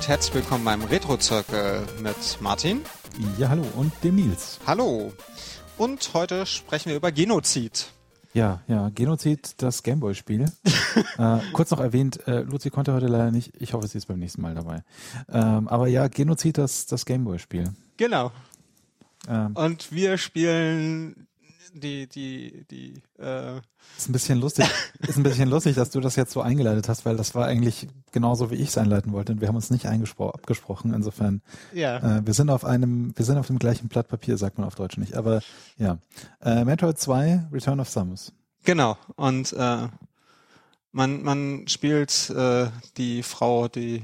Und herzlich willkommen beim Retro-Zirkel mit Martin. Ja, hallo und dem Nils. Hallo. Und heute sprechen wir über Genozid. Ja, ja, Genozid, das Gameboy-Spiel. äh, kurz noch erwähnt, äh, Luzi konnte heute leider nicht. Ich hoffe, sie ist beim nächsten Mal dabei. Ähm, aber ja, Genozid, das, das Gameboy-Spiel. Genau. Ähm, und wir spielen die, die, die, äh ist ein bisschen lustig, ist ein bisschen lustig, dass du das jetzt so eingeleitet hast, weil das war eigentlich genauso, wie ich es einleiten wollte. Und wir haben uns nicht abgesprochen. Insofern, ja. Äh, wir sind auf einem, wir sind auf dem gleichen Blatt Papier, sagt man auf Deutsch nicht. Aber ja, äh, Metroid 2, Return of Samus. Genau. Und äh, man, man spielt äh, die Frau, die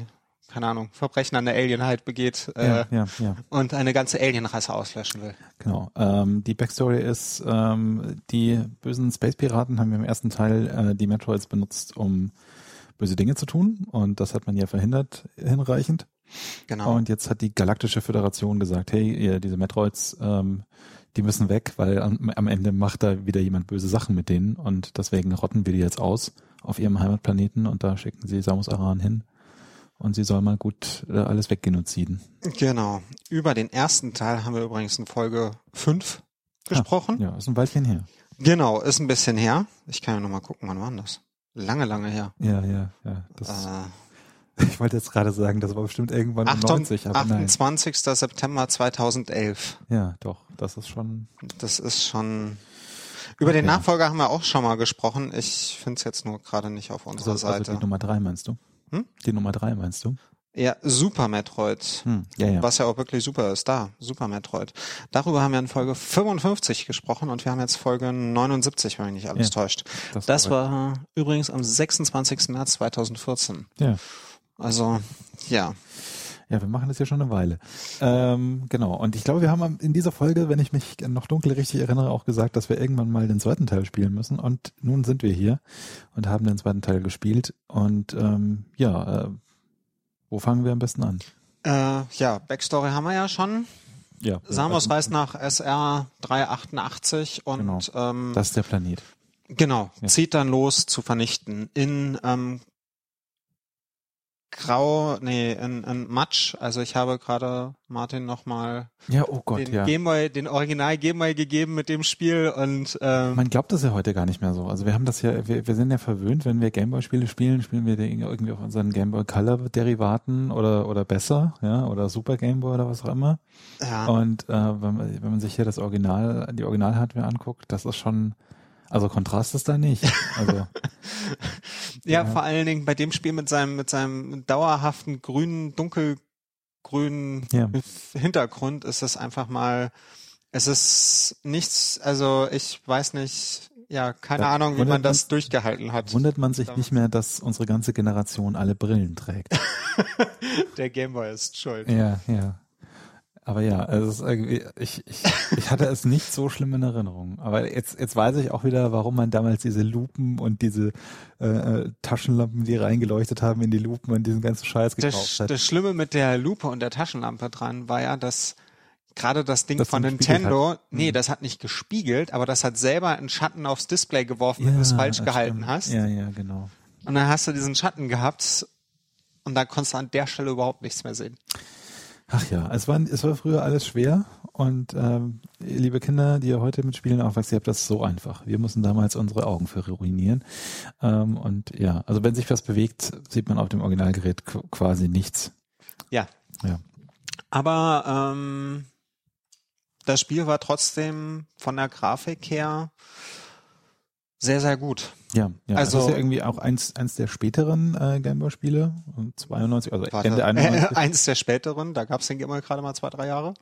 keine Ahnung, Verbrechen an der Alienheit begeht äh, ja, ja, und eine ganze Alienrasse auslöschen will. Genau. Ähm, die Backstory ist, ähm, die bösen Space-Piraten haben im ersten Teil äh, die Metroids benutzt, um böse Dinge zu tun und das hat man ja verhindert hinreichend. Genau. Und jetzt hat die Galaktische Föderation gesagt, hey, ihr, diese Metroids, ähm, die müssen weg, weil am, am Ende macht da wieder jemand böse Sachen mit denen und deswegen rotten wir die jetzt aus auf ihrem Heimatplaneten und da schicken sie Samus Aran hin und sie soll mal gut äh, alles weggenoziden. Genau. Über den ersten Teil haben wir übrigens in Folge 5 gesprochen. Ja, ja, ist ein Weilchen her. Genau, ist ein bisschen her. Ich kann ja nochmal gucken, wann war das? Lange, lange her. Ja, ja, ja. Das, äh, ich wollte jetzt gerade sagen, das war bestimmt irgendwann 98, aber 28. Nein. September 2011. Ja, doch, das ist schon. Das ist schon. Über okay. den Nachfolger haben wir auch schon mal gesprochen. Ich finde es jetzt nur gerade nicht auf unserer also, Seite. Also die Nummer drei meinst du? Hm? Die Nummer drei meinst du? Ja, Super Metroid. Hm, ja, ja. Was ja auch wirklich super ist. Da, Super Metroid. Darüber haben wir in Folge 55 gesprochen und wir haben jetzt Folge 79, wenn mich nicht alles ja, täuscht. Das, das war, war übrigens am 26. März 2014. Ja. Also, ja. Ja, wir machen das ja schon eine Weile. Ähm, genau. Und ich glaube, wir haben in dieser Folge, wenn ich mich noch dunkel richtig erinnere, auch gesagt, dass wir irgendwann mal den zweiten Teil spielen müssen. Und nun sind wir hier und haben den zweiten Teil gespielt. Und ähm, ja, äh, wo fangen wir am besten an? Äh, ja, Backstory haben wir ja schon. Ja. Samus reist nach SR 388 und genau. ähm, das ist der Planet. Genau, ja. zieht dann los zu vernichten in ähm, grau, nee, in, in Matsch. Also ich habe gerade Martin nochmal ja, oh Gott, den ja. Gameboy, den Original Gameboy gegeben mit dem Spiel und ähm, man glaubt das ja heute gar nicht mehr so. Also wir haben das ja, wir, wir sind ja verwöhnt, wenn wir Gameboy-Spiele spielen, spielen wir irgendwie auf unseren Gameboy Color Derivaten oder oder besser, ja, oder Super Gameboy oder was auch immer. Ja. Und äh, wenn, man, wenn man sich hier das Original, die Original-Hardware anguckt, das ist schon also Kontrast ist da nicht. Also, ja, ja, vor allen Dingen bei dem Spiel mit seinem, mit seinem dauerhaften grünen, dunkelgrünen ja. Hintergrund ist es einfach mal, es ist nichts, also ich weiß nicht, ja, keine da Ahnung, wie man das man, durchgehalten hat. Wundert man sich nicht mehr, dass unsere ganze Generation alle Brillen trägt. Der Gameboy ist schuld. Ja, ja. Aber ja, also ich, ich, ich hatte es nicht so schlimm in Erinnerung. Aber jetzt, jetzt weiß ich auch wieder, warum man damals diese Lupen und diese äh, äh Taschenlampen, die reingeleuchtet haben in die Lupen und diesen ganzen Scheiß gekauft hat. Das Schlimme mit der Lupe und der Taschenlampe dran war ja, dass gerade das Ding das von Nintendo, hat. nee, mhm. das hat nicht gespiegelt, aber das hat selber einen Schatten aufs Display geworfen, ja, wenn du es falsch gehalten stimmt. hast. Ja, ja, genau. Und dann hast du diesen Schatten gehabt und da konntest du an der Stelle überhaupt nichts mehr sehen. Ach ja, es war, es war früher alles schwer und ähm, liebe Kinder, die ihr heute mit Spielen aufwachsen, ihr habt das so einfach. Wir mussten damals unsere Augen für ruinieren. Ähm, und ja, also wenn sich was bewegt, sieht man auf dem Originalgerät quasi nichts. Ja. Ja. Aber ähm, das Spiel war trotzdem von der Grafik her sehr, sehr gut. Ja, ja. Also, das ist ja irgendwie auch eins, eins der späteren äh, Gameboy-Spiele, 92, also warte, Ende 91. Äh, eins der späteren, da gab es den Gameboy gerade mal zwei, drei Jahre.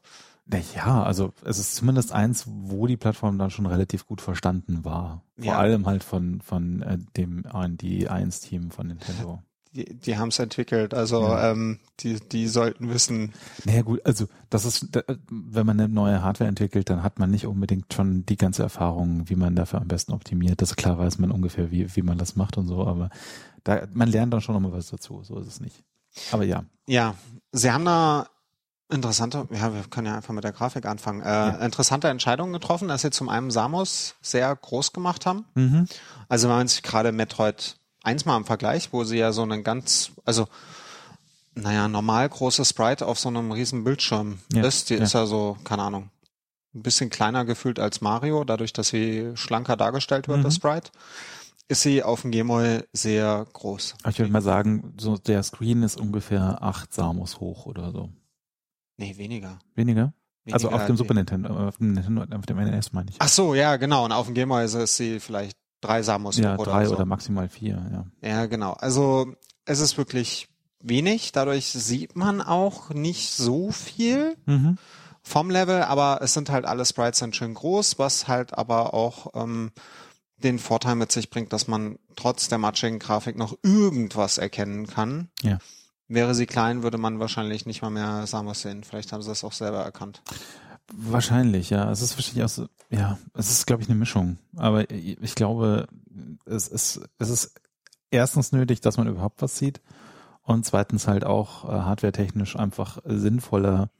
Ja, also es ist zumindest eins, wo die Plattform dann schon relativ gut verstanden war. Vor ja. allem halt von, von äh, dem R&D 1-Team von Nintendo die, die haben es entwickelt. Also ja. ähm, die, die sollten wissen. Naja gut, also das ist, wenn man eine neue Hardware entwickelt, dann hat man nicht unbedingt schon die ganze Erfahrung, wie man dafür am besten optimiert. Das klar weiß man ungefähr, wie, wie man das macht und so, aber da, man lernt dann schon nochmal was dazu. So ist es nicht. Aber ja. Ja, sie haben da interessante, ja, wir können ja einfach mit der Grafik anfangen, äh, ja. interessante Entscheidungen getroffen, dass sie zum einen Samus sehr groß gemacht haben. Mhm. Also wenn man sich gerade Metroid eins mal im Vergleich, wo sie ja so einen ganz, also naja, normal große Sprite auf so einem riesen Bildschirm ja, ist. Die ja. ist ja so, keine Ahnung, ein bisschen kleiner gefühlt als Mario, dadurch, dass sie schlanker dargestellt wird, mhm. das Sprite. Ist sie auf dem Gameboy sehr groß. Ich würde mal sagen, so der Screen ist ungefähr acht Samus hoch oder so. Nee, weniger. Weniger? weniger also auf dem Super Nintendo, auf dem Nintendo, auf dem NES meine ich. Ach so, ja, genau. Und auf dem Gameboy ist sie vielleicht drei Samus ja, oder drei so. oder maximal vier, ja. Ja, genau. Also es ist wirklich wenig. Dadurch sieht man auch nicht so viel mhm. vom Level, aber es sind halt alle Sprites dann schön groß, was halt aber auch ähm, den Vorteil mit sich bringt, dass man trotz der matschigen Grafik noch irgendwas erkennen kann. Ja. Wäre sie klein, würde man wahrscheinlich nicht mal mehr Samus sehen. Vielleicht haben sie das auch selber erkannt. Wahrscheinlich, ja. Es ist wahrscheinlich auch so, ja, es ist, glaube ich, eine Mischung. Aber ich glaube, es ist, es ist erstens nötig, dass man überhaupt was sieht und zweitens halt auch äh, hardwaretechnisch einfach sinnvoller,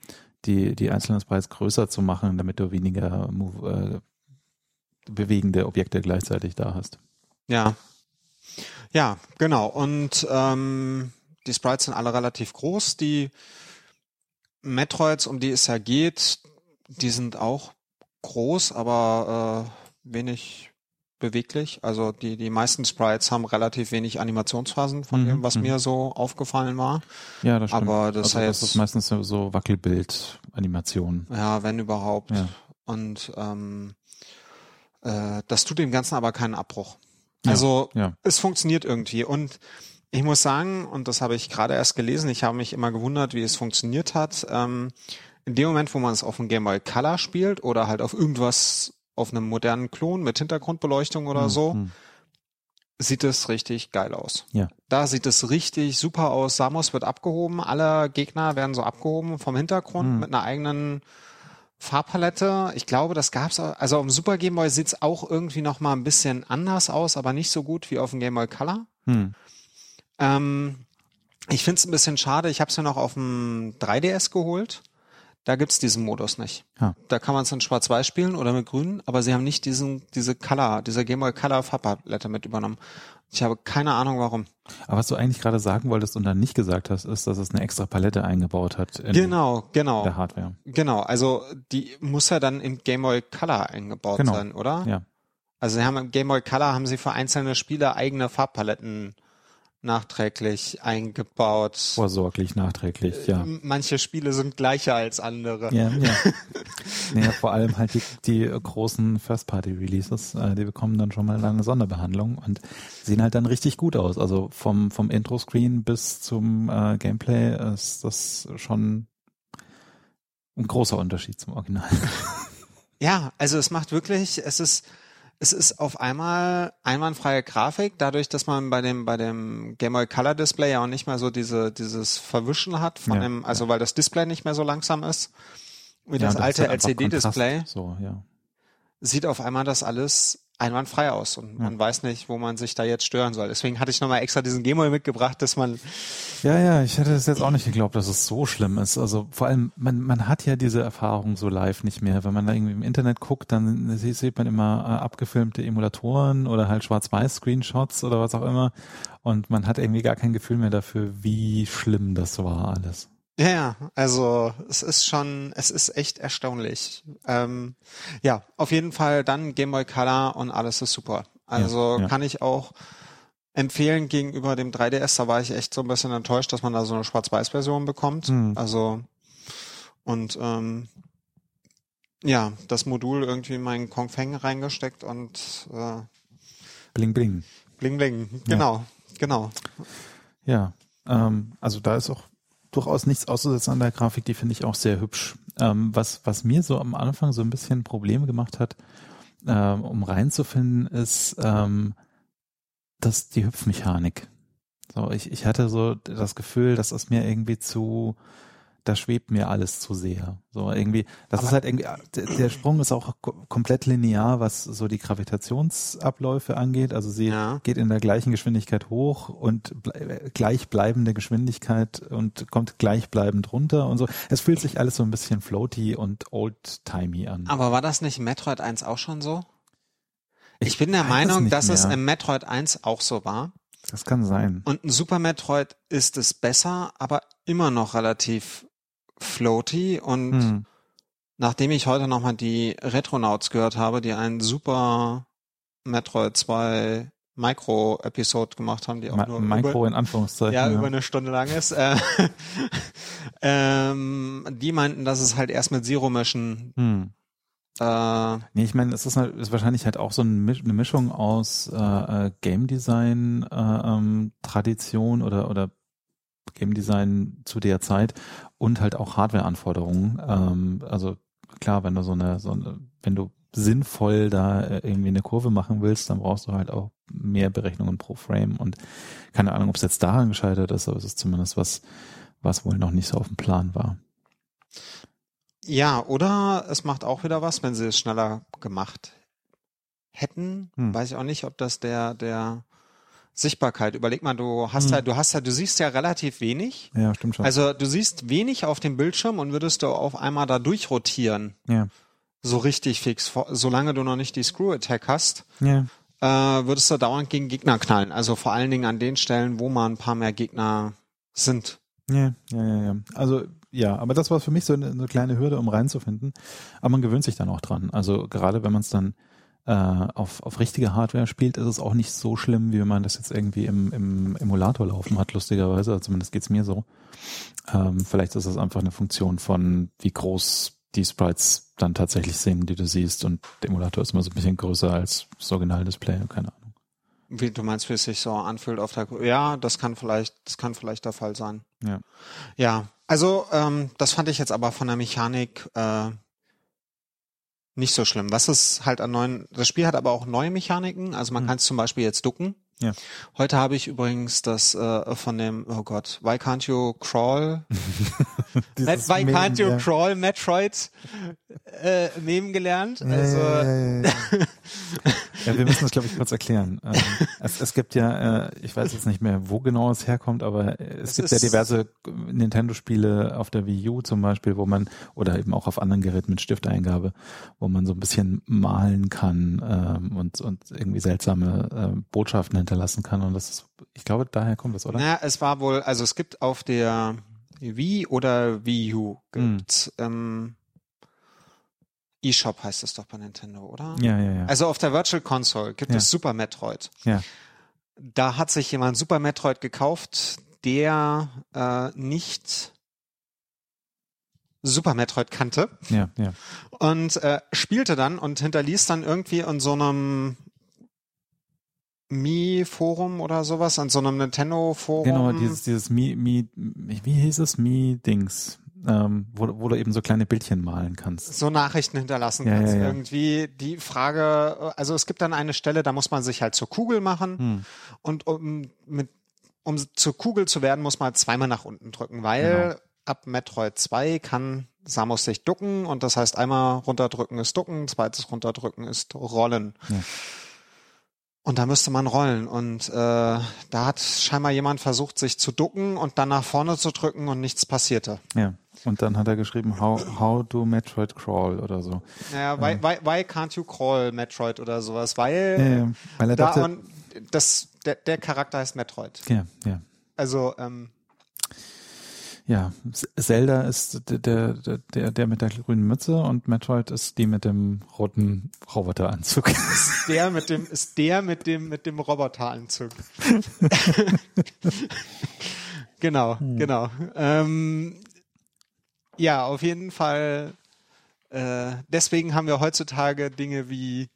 die, die einzelnen Sprites größer zu machen, damit du weniger move, äh, bewegende Objekte gleichzeitig da hast. Ja. Ja, genau. Und ähm, die Sprites sind alle relativ groß. Die Metroids, um die es ja geht, die sind auch groß, aber äh, wenig beweglich. Also die, die meisten Sprites haben relativ wenig Animationsphasen von mhm. dem, was mhm. mir so aufgefallen war. Ja, das stimmt. Aber das, also heißt, das ist meistens so Wackelbild-Animation. Ja, wenn überhaupt. Ja. Und ähm, äh, das tut dem Ganzen aber keinen Abbruch. Also ja, ja. es funktioniert irgendwie. Und ich muss sagen, und das habe ich gerade erst gelesen, ich habe mich immer gewundert, wie es funktioniert hat. Ähm, in dem Moment, wo man es auf dem Game Boy Color spielt oder halt auf irgendwas auf einem modernen Klon mit Hintergrundbeleuchtung oder mhm. so, hm. sieht es richtig geil aus. Ja. Da sieht es richtig super aus. Samus wird abgehoben, alle Gegner werden so abgehoben vom Hintergrund mhm. mit einer eigenen Farbpalette. Ich glaube, das gab's auch, also auf dem Super Game Boy sieht's auch irgendwie noch mal ein bisschen anders aus, aber nicht so gut wie auf dem Game Boy Color. Mhm. Ähm, ich finde es ein bisschen schade. Ich habe es ja noch auf dem 3DS geholt. Da gibt's diesen Modus nicht. Ja. Da kann man es in Schwarz-Weiß spielen oder mit Grün, aber sie haben nicht diesen, diese Color, diese Game Boy Color Farbpalette mit übernommen. Ich habe keine Ahnung warum. Aber was du eigentlich gerade sagen wolltest und dann nicht gesagt hast, ist, dass es eine extra Palette eingebaut hat in genau, genau. der Hardware. Genau, also die muss ja dann im Game Boy Color eingebaut genau. sein, oder? Ja. Also sie haben im Game Boy Color haben sie für einzelne Spiele eigene Farbpaletten nachträglich eingebaut. Vorsorglich nachträglich, ja. Äh, manche Spiele sind gleicher als andere. Ja, ja. naja, vor allem halt die, die großen First-Party-Releases, äh, die bekommen dann schon mal eine Sonderbehandlung und sehen halt dann richtig gut aus. Also vom, vom Intro-Screen bis zum äh, Gameplay ist das schon ein großer Unterschied zum Original. ja, also es macht wirklich, es ist es ist auf einmal einwandfreie Grafik, dadurch, dass man bei dem, bei dem Game Boy Color Display ja auch nicht mehr so diese, dieses Verwischen hat von ja, dem, also ja. weil das Display nicht mehr so langsam ist, wie ja, das alte LCD-Display. So, ja. Sieht auf einmal das alles einwandfrei aus und ja. man weiß nicht, wo man sich da jetzt stören soll. Deswegen hatte ich nochmal extra diesen Gameboy mitgebracht, dass man Ja, ja, ich hätte es jetzt auch nicht geglaubt, dass es so schlimm ist. Also vor allem, man, man hat ja diese Erfahrung so live nicht mehr. Wenn man da irgendwie im Internet guckt, dann sieht man immer äh, abgefilmte Emulatoren oder halt Schwarz-Weiß-Screenshots oder was auch immer und man hat irgendwie gar kein Gefühl mehr dafür, wie schlimm das war alles. Ja, ja, also es ist schon, es ist echt erstaunlich. Ähm, ja, auf jeden Fall dann Game Boy Color und alles ist super. Also ja, ja. kann ich auch empfehlen gegenüber dem 3DS. Da war ich echt so ein bisschen enttäuscht, dass man da so eine Schwarz-Weiß-Version bekommt. Mhm. Also und ähm, ja, das Modul irgendwie in meinen Kong Feng reingesteckt und äh, Bling Bling. Bling Bling, genau, ja. genau. Ja, ähm, also da ist auch durchaus nichts auszusetzen an der Grafik, die finde ich auch sehr hübsch. Ähm, was, was mir so am Anfang so ein bisschen Probleme gemacht hat, ähm, um reinzufinden, ist ähm, dass die Hüpfmechanik. So, ich, ich hatte so das Gefühl, dass es mir irgendwie zu da schwebt mir alles zu sehr. So irgendwie, das Aber ist halt irgendwie, der Sprung ist auch komplett linear, was so die Gravitationsabläufe angeht. Also sie ja. geht in der gleichen Geschwindigkeit hoch und ble gleichbleibende Geschwindigkeit und kommt gleichbleibend runter und so. Es fühlt sich alles so ein bisschen floaty und old-timey an. Aber war das nicht Metroid 1 auch schon so? Ich, ich bin der Meinung, dass mehr. es im Metroid 1 auch so war. Das kann sein. Und ein Super Metroid ist es besser, aber immer noch relativ floaty und hm. nachdem ich heute nochmal die Retronauts gehört habe, die einen super Metroid 2 Micro-Episode gemacht haben, die auch Ma nur Micro über, in Anführungszeichen. Ja, ja, über eine Stunde lang ist. Äh, ähm, die meinten, dass es halt erst mit Zero mischen. Hm. Äh, nee, ich meine, es ist, halt, ist wahrscheinlich halt auch so eine Mischung aus äh, äh, Game Design äh, ähm, Tradition oder oder Game Design zu der Zeit und halt auch Hardware-Anforderungen. Ähm, also klar, wenn du so eine, so eine, wenn du sinnvoll da äh, irgendwie eine Kurve machen willst, dann brauchst du halt auch mehr Berechnungen pro Frame und keine Ahnung, ob es jetzt daran gescheitert ist, aber es ist zumindest was, was wohl noch nicht so auf dem Plan war. Ja, oder es macht auch wieder was, wenn sie es schneller gemacht hätten. Hm. Weiß ich auch nicht, ob das der, der Sichtbarkeit. Überleg mal, du hast hm. ja, du hast ja, du siehst ja relativ wenig. Ja, stimmt schon. Also du siehst wenig auf dem Bildschirm und würdest du auf einmal da durchrotieren. Ja so richtig fix. Solange du noch nicht die Screw Attack hast, ja. äh, würdest du dauernd gegen Gegner knallen. Also vor allen Dingen an den Stellen, wo mal ein paar mehr Gegner sind. Ja, ja, ja, ja. Also ja, aber das war für mich so eine, eine kleine Hürde, um reinzufinden. Aber man gewöhnt sich dann auch dran. Also gerade wenn man es dann äh, auf, auf richtige Hardware spielt, ist es auch nicht so schlimm, wie wenn man das jetzt irgendwie im, im Emulator laufen hat, lustigerweise. Also zumindest geht's mir so. Ähm, vielleicht ist das einfach eine Funktion von, wie groß die Sprites dann tatsächlich sehen, die du siehst. Und der Emulator ist immer so ein bisschen größer als das Originaldisplay, keine Ahnung. Wie du meinst, wie es sich so anfühlt auf der Ja, das kann vielleicht, das kann vielleicht der Fall sein. Ja. Ja, also ähm, das fand ich jetzt aber von der Mechanik äh, nicht so schlimm. Was ist halt an neuen, das Spiel hat aber auch neue Mechaniken, also man mhm. kann es zum Beispiel jetzt ducken. Ja. Heute habe ich übrigens das äh, von dem, oh Gott, Why Can't You Crawl? Met, Why Can't You ja. Crawl Metroid äh, Meme gelernt. Also, ja, ja, ja, wir müssen das, glaube ich, kurz erklären. Ähm, es, es gibt ja, äh, ich weiß jetzt nicht mehr, wo genau es herkommt, aber es, es gibt ja diverse Nintendo-Spiele auf der Wii U zum Beispiel, wo man, oder eben auch auf anderen Geräten mit Stifteingabe, wo man so ein bisschen malen kann ähm, und, und irgendwie seltsame äh, Botschaften hinterlassen kann. Und das ist, ich glaube, daher kommt das, oder? Ja, es war wohl, also es gibt auf der Wii oder Wii U gibt hm. ähm, eShop heißt das doch bei Nintendo, oder? Ja, ja, ja. Also auf der Virtual Console gibt ja. es Super Metroid. Ja. Da hat sich jemand Super Metroid gekauft, der äh, nicht Super Metroid kannte. Ja, ja. Und äh, spielte dann und hinterließ dann irgendwie in so einem Mi-Forum oder sowas, an so einem Nintendo-Forum. Genau, dieses, dieses Mi, Mi, wie hieß es? Mi-Dings ähm, wo, wo du eben so kleine Bildchen malen kannst. So Nachrichten hinterlassen ja, kannst. Ja, ja. Irgendwie die Frage, also es gibt dann eine Stelle, da muss man sich halt zur Kugel machen hm. und um mit um zur Kugel zu werden, muss man zweimal nach unten drücken, weil genau. ab Metroid 2 kann Samus sich ducken und das heißt einmal runterdrücken ist ducken, zweites runterdrücken ist rollen. Ja. Und da müsste man rollen. Und äh, da hat scheinbar jemand versucht, sich zu ducken und dann nach vorne zu drücken und nichts passierte. Ja. Und dann hat er geschrieben, how, how do Metroid crawl oder so. Ja, why, why, why can't you crawl Metroid oder sowas? Weil, ja, ja. weil er dachte, und das, der, der Charakter heißt Metroid. Ja, ja. Also, ähm, ja, Zelda ist der, der, der, mit der grünen Mütze und Metroid ist die mit dem roten Roboteranzug. Ist der mit dem, ist der mit dem, mit dem Roboteranzug. genau, hm. genau. Ähm, ja, auf jeden Fall. Äh, deswegen haben wir heutzutage Dinge wie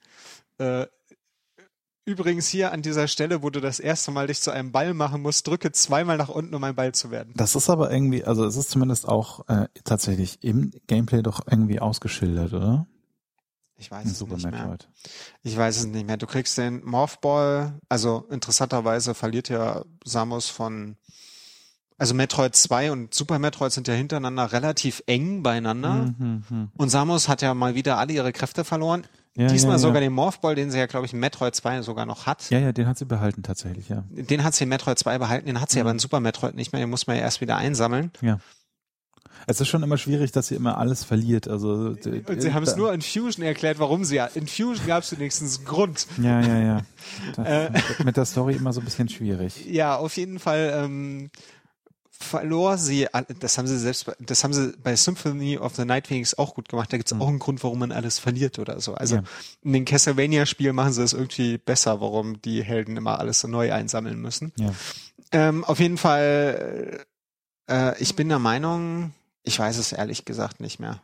äh, Übrigens hier an dieser Stelle, wo du das erste Mal dich zu einem Ball machen musst, drücke zweimal nach unten, um ein Ball zu werden. Das ist aber irgendwie, also es ist zumindest auch äh, tatsächlich im Gameplay doch irgendwie ausgeschildert, oder? Ich weiß es nicht mehr. Ich weiß es nicht mehr. Du kriegst den Morphball, also interessanterweise verliert ja Samus von also Metroid 2 und Super Metroid sind ja hintereinander relativ eng beieinander. Mhm, mh. Und Samus hat ja mal wieder alle ihre Kräfte verloren. Ja, Diesmal ja, sogar den Morphball, den sie ja, glaube ich, in Metroid 2 sogar noch hat. Ja, ja, den hat sie behalten tatsächlich, ja. Den hat sie in Metroid 2 behalten, den hat sie mhm. aber in Super Metroid nicht mehr, den muss man ja erst wieder einsammeln. Ja. Es ist schon immer schwierig, dass sie immer alles verliert. Also und sie haben es nur in Fusion erklärt, warum sie ja. In Fusion gab es wenigstens einen Grund. Ja, ja, ja. Das, mit der Story immer so ein bisschen schwierig. Ja, auf jeden Fall. Ähm, verlor sie, das haben sie selbst, das haben sie bei Symphony of the Night Phoenix auch gut gemacht. Da gibt es mhm. auch einen Grund, warum man alles verliert oder so. Also ja. in den Castlevania-Spielen machen sie es irgendwie besser, warum die Helden immer alles so neu einsammeln müssen. Ja. Ähm, auf jeden Fall, äh, ich bin der Meinung, ich weiß es ehrlich gesagt nicht mehr.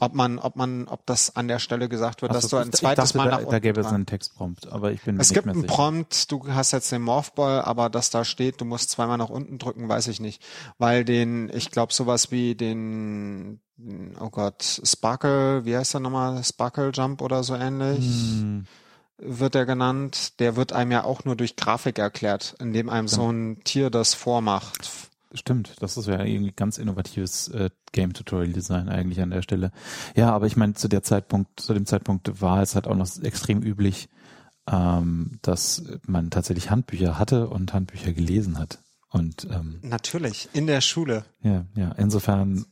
Ob man, ob man, ob das an der Stelle gesagt wird, Ach, dass du ein zweites dachte, Mal nach da, da gäbe es einen Textprompt, aber ich bin Es gibt einen Prompt, du hast jetzt den Morphball, aber dass da steht, du musst zweimal nach unten drücken, weiß ich nicht, weil den, ich glaube sowas wie den, oh Gott, Sparkle, wie heißt der nochmal, Sparkle Jump oder so ähnlich. Hm. wird er genannt, der wird einem ja auch nur durch Grafik erklärt, indem einem so ein Tier das vormacht. Stimmt, das ist ja irgendwie ganz innovatives äh, Game Tutorial Design eigentlich an der Stelle. Ja, aber ich meine, zu der Zeitpunkt, zu dem Zeitpunkt war es halt auch noch extrem üblich, ähm, dass man tatsächlich Handbücher hatte und Handbücher gelesen hat. Und ähm, natürlich in der Schule. Ja, ja. Insofern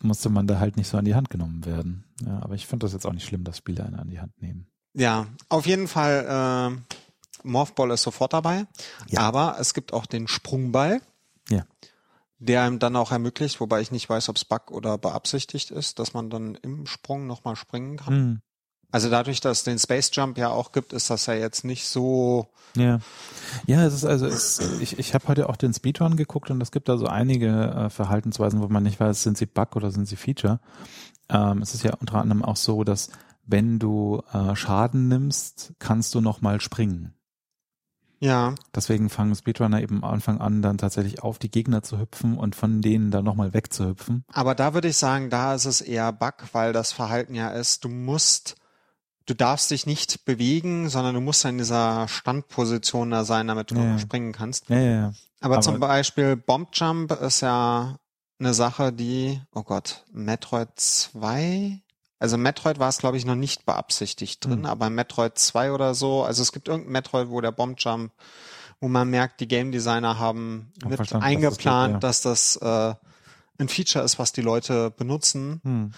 musste man da halt nicht so an die Hand genommen werden. Ja, aber ich finde das jetzt auch nicht schlimm, dass Spiele einen an die Hand nehmen. Ja, auf jeden Fall. Äh, Morphball ist sofort dabei, ja. aber es gibt auch den Sprungball. Ja. Der einem dann auch ermöglicht, wobei ich nicht weiß, ob es Bug oder beabsichtigt ist, dass man dann im Sprung nochmal springen kann. Mhm. Also dadurch, dass es den Space Jump ja auch gibt, ist das ja jetzt nicht so. Ja, ja, es ist also es, ich ich habe heute auch den Speedrun geguckt und es gibt da so einige äh, Verhaltensweisen, wo man nicht weiß, sind sie Bug oder sind sie Feature. Ähm, es ist ja unter anderem auch so, dass wenn du äh, Schaden nimmst, kannst du nochmal springen. Ja. Deswegen fangen Speedrunner eben am Anfang an, dann tatsächlich auf die Gegner zu hüpfen und von denen dann nochmal wegzuhüpfen. Aber da würde ich sagen, da ist es eher Bug, weil das Verhalten ja ist, du musst, du darfst dich nicht bewegen, sondern du musst in dieser Standposition da sein, damit du ja. springen kannst. Ja, ja. Aber, Aber zum Beispiel Bomb Jump ist ja eine Sache, die, oh Gott, Metroid 2 also Metroid war es, glaube ich, noch nicht beabsichtigt drin, mhm. aber Metroid 2 oder so, also es gibt irgendein Metroid, wo der Bombjump, wo man merkt, die Game Designer haben mit eingeplant, dass das, geht, ja. dass das äh, ein Feature ist, was die Leute benutzen. Mhm.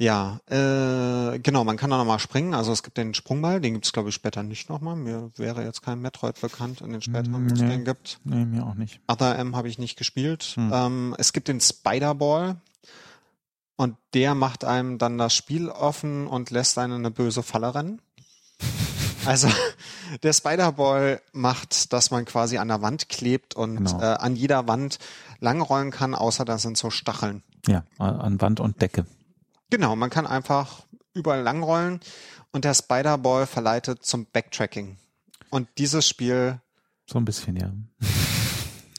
Ja, äh, genau, man kann da nochmal springen. Also es gibt den Sprungball, den gibt es, glaube ich, später nicht nochmal. Mir wäre jetzt kein Metroid bekannt in den späteren, nee, wo es den gibt. Nee, mir auch nicht. Other M habe ich nicht gespielt. Hm. Ähm, es gibt den Spider-Ball, und der macht einem dann das Spiel offen und lässt einen eine böse Falle rennen. Also der Spider-Ball macht, dass man quasi an der Wand klebt und genau. äh, an jeder Wand langrollen kann, außer da sind so Stacheln. Ja, an Wand und Decke. Genau, man kann einfach überall langrollen und der Spider-Ball verleitet zum Backtracking. Und dieses Spiel so ein bisschen, ja.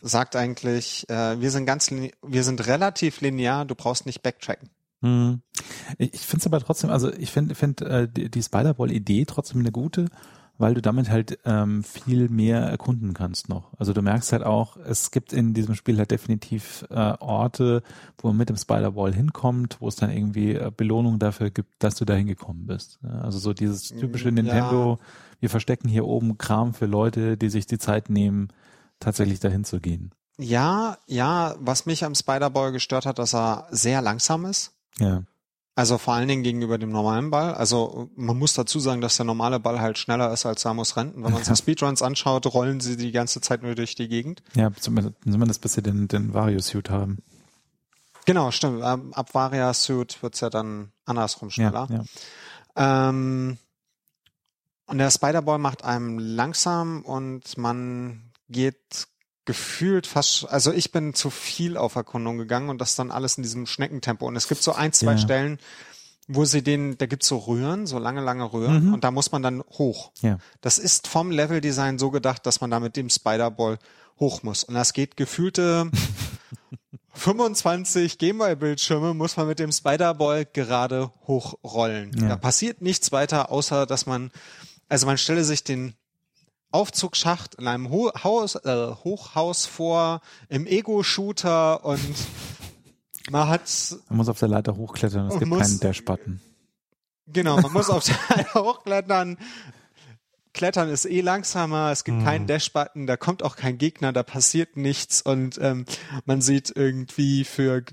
Sagt eigentlich, äh, wir sind ganz, wir sind relativ linear, du brauchst nicht backtracken. Hm. Ich finde es aber trotzdem, also ich finde find, äh, die, die Spider-Ball-Idee trotzdem eine gute, weil du damit halt ähm, viel mehr erkunden kannst noch. Also du merkst halt auch, es gibt in diesem Spiel halt definitiv äh, Orte, wo man mit dem Spider-Ball hinkommt, wo es dann irgendwie äh, Belohnung dafür gibt, dass du da hingekommen bist. Also so dieses typische Nintendo, ja. wir verstecken hier oben Kram für Leute, die sich die Zeit nehmen, tatsächlich dahin zu gehen. Ja, ja, was mich am Spider-Ball gestört hat, dass er sehr langsam ist. Ja. Also vor allen Dingen gegenüber dem normalen Ball. Also man muss dazu sagen, dass der normale Ball halt schneller ist als Samus Renten. Wenn man sich Speedruns anschaut, rollen sie die ganze Zeit nur durch die Gegend. Ja, zumindest bis sie den, den Vario-Suit haben. Genau, stimmt. Ähm, ab Varia-Suit wird's ja dann andersrum schneller. Ja, ja. Ähm, und der Spider-Ball macht einem langsam und man geht gefühlt fast, also ich bin zu viel auf Erkundung gegangen und das dann alles in diesem Schneckentempo. Und es gibt so ein, zwei ja. Stellen, wo sie den, da gibt's so Röhren, so lange, lange Röhren mhm. und da muss man dann hoch. Ja. Das ist vom Leveldesign so gedacht, dass man da mit dem Spider-Ball hoch muss. Und das geht gefühlte 25 Gameboy-Bildschirme muss man mit dem Spider-Ball gerade hochrollen. Ja. Da passiert nichts weiter, außer dass man, also man stelle sich den Aufzugsschacht in einem Ho Haus, äh, Hochhaus vor, im Ego-Shooter und man hat. Man muss auf der Leiter hochklettern, es gibt muss, keinen Dash-Button. Genau, man muss auf der Leiter hochklettern. Klettern ist eh langsamer, es gibt mhm. keinen Dash-Button, da kommt auch kein Gegner, da passiert nichts und ähm, man sieht irgendwie für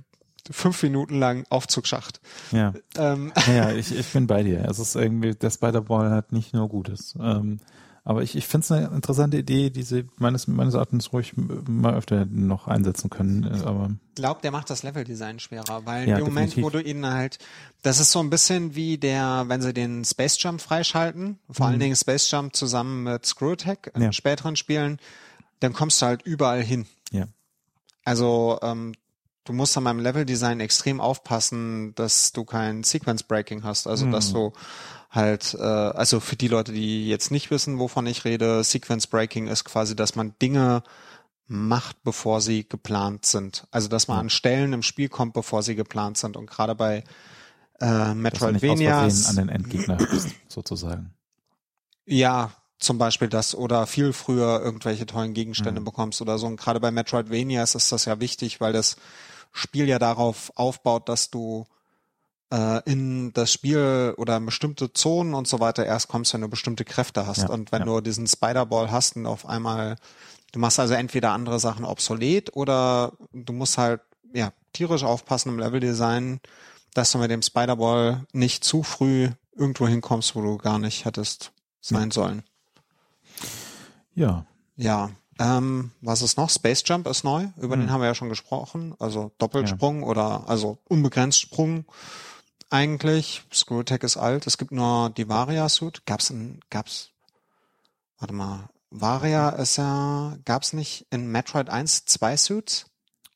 fünf Minuten lang Aufzugsschacht. Ja, ähm. ja ich, ich bin bei dir. Es ist irgendwie, der Spider-Ball hat nicht nur Gutes. Ähm, Aber ich, ich finde es eine interessante Idee, die sie meines, meines Erachtens ruhig mal öfter noch einsetzen können. Äh, aber ich glaube, der macht das Leveldesign schwerer, weil ja, im Moment, wo du ihn halt, das ist so ein bisschen wie der, wenn sie den Space Jump freischalten, vor mhm. allen Dingen Space Jump zusammen mit Screw Attack in ja. späteren Spielen, dann kommst du halt überall hin. Ja. Also ähm, du musst an meinem Leveldesign extrem aufpassen, dass du kein Sequence Breaking hast, also mhm. dass du halt, äh, also für die Leute, die jetzt nicht wissen, wovon ich rede, Sequence Breaking ist quasi, dass man Dinge macht, bevor sie geplant sind. Also dass man an Stellen im Spiel kommt, bevor sie geplant sind. Und gerade bei äh, Metroidvania an den Endgegner bist, sozusagen. Ja, zum Beispiel das oder viel früher irgendwelche tollen Gegenstände mhm. bekommst oder so. Und gerade bei Metroidvania ist das ja wichtig, weil das Spiel ja darauf aufbaut, dass du äh, in das Spiel oder bestimmte Zonen und so weiter erst kommst, wenn du bestimmte Kräfte hast. Ja, und wenn ja. du diesen Spider-Ball hast und auf einmal, du machst also entweder andere Sachen obsolet oder du musst halt, ja, tierisch aufpassen im Leveldesign, dass du mit dem Spider-Ball nicht zu früh irgendwo hinkommst, wo du gar nicht hättest sein ja. sollen. Ja. Ja. Ähm, was ist noch? Space Jump ist neu, über hm. den haben wir ja schon gesprochen. Also Doppelsprung oder also unbegrenzt Sprung eigentlich. Screwtech ist alt. Es gibt nur die Varia-Suit. Gab's ein, gab's, warte mal, Varia ist ja, gab's nicht in Metroid 1 zwei Suits?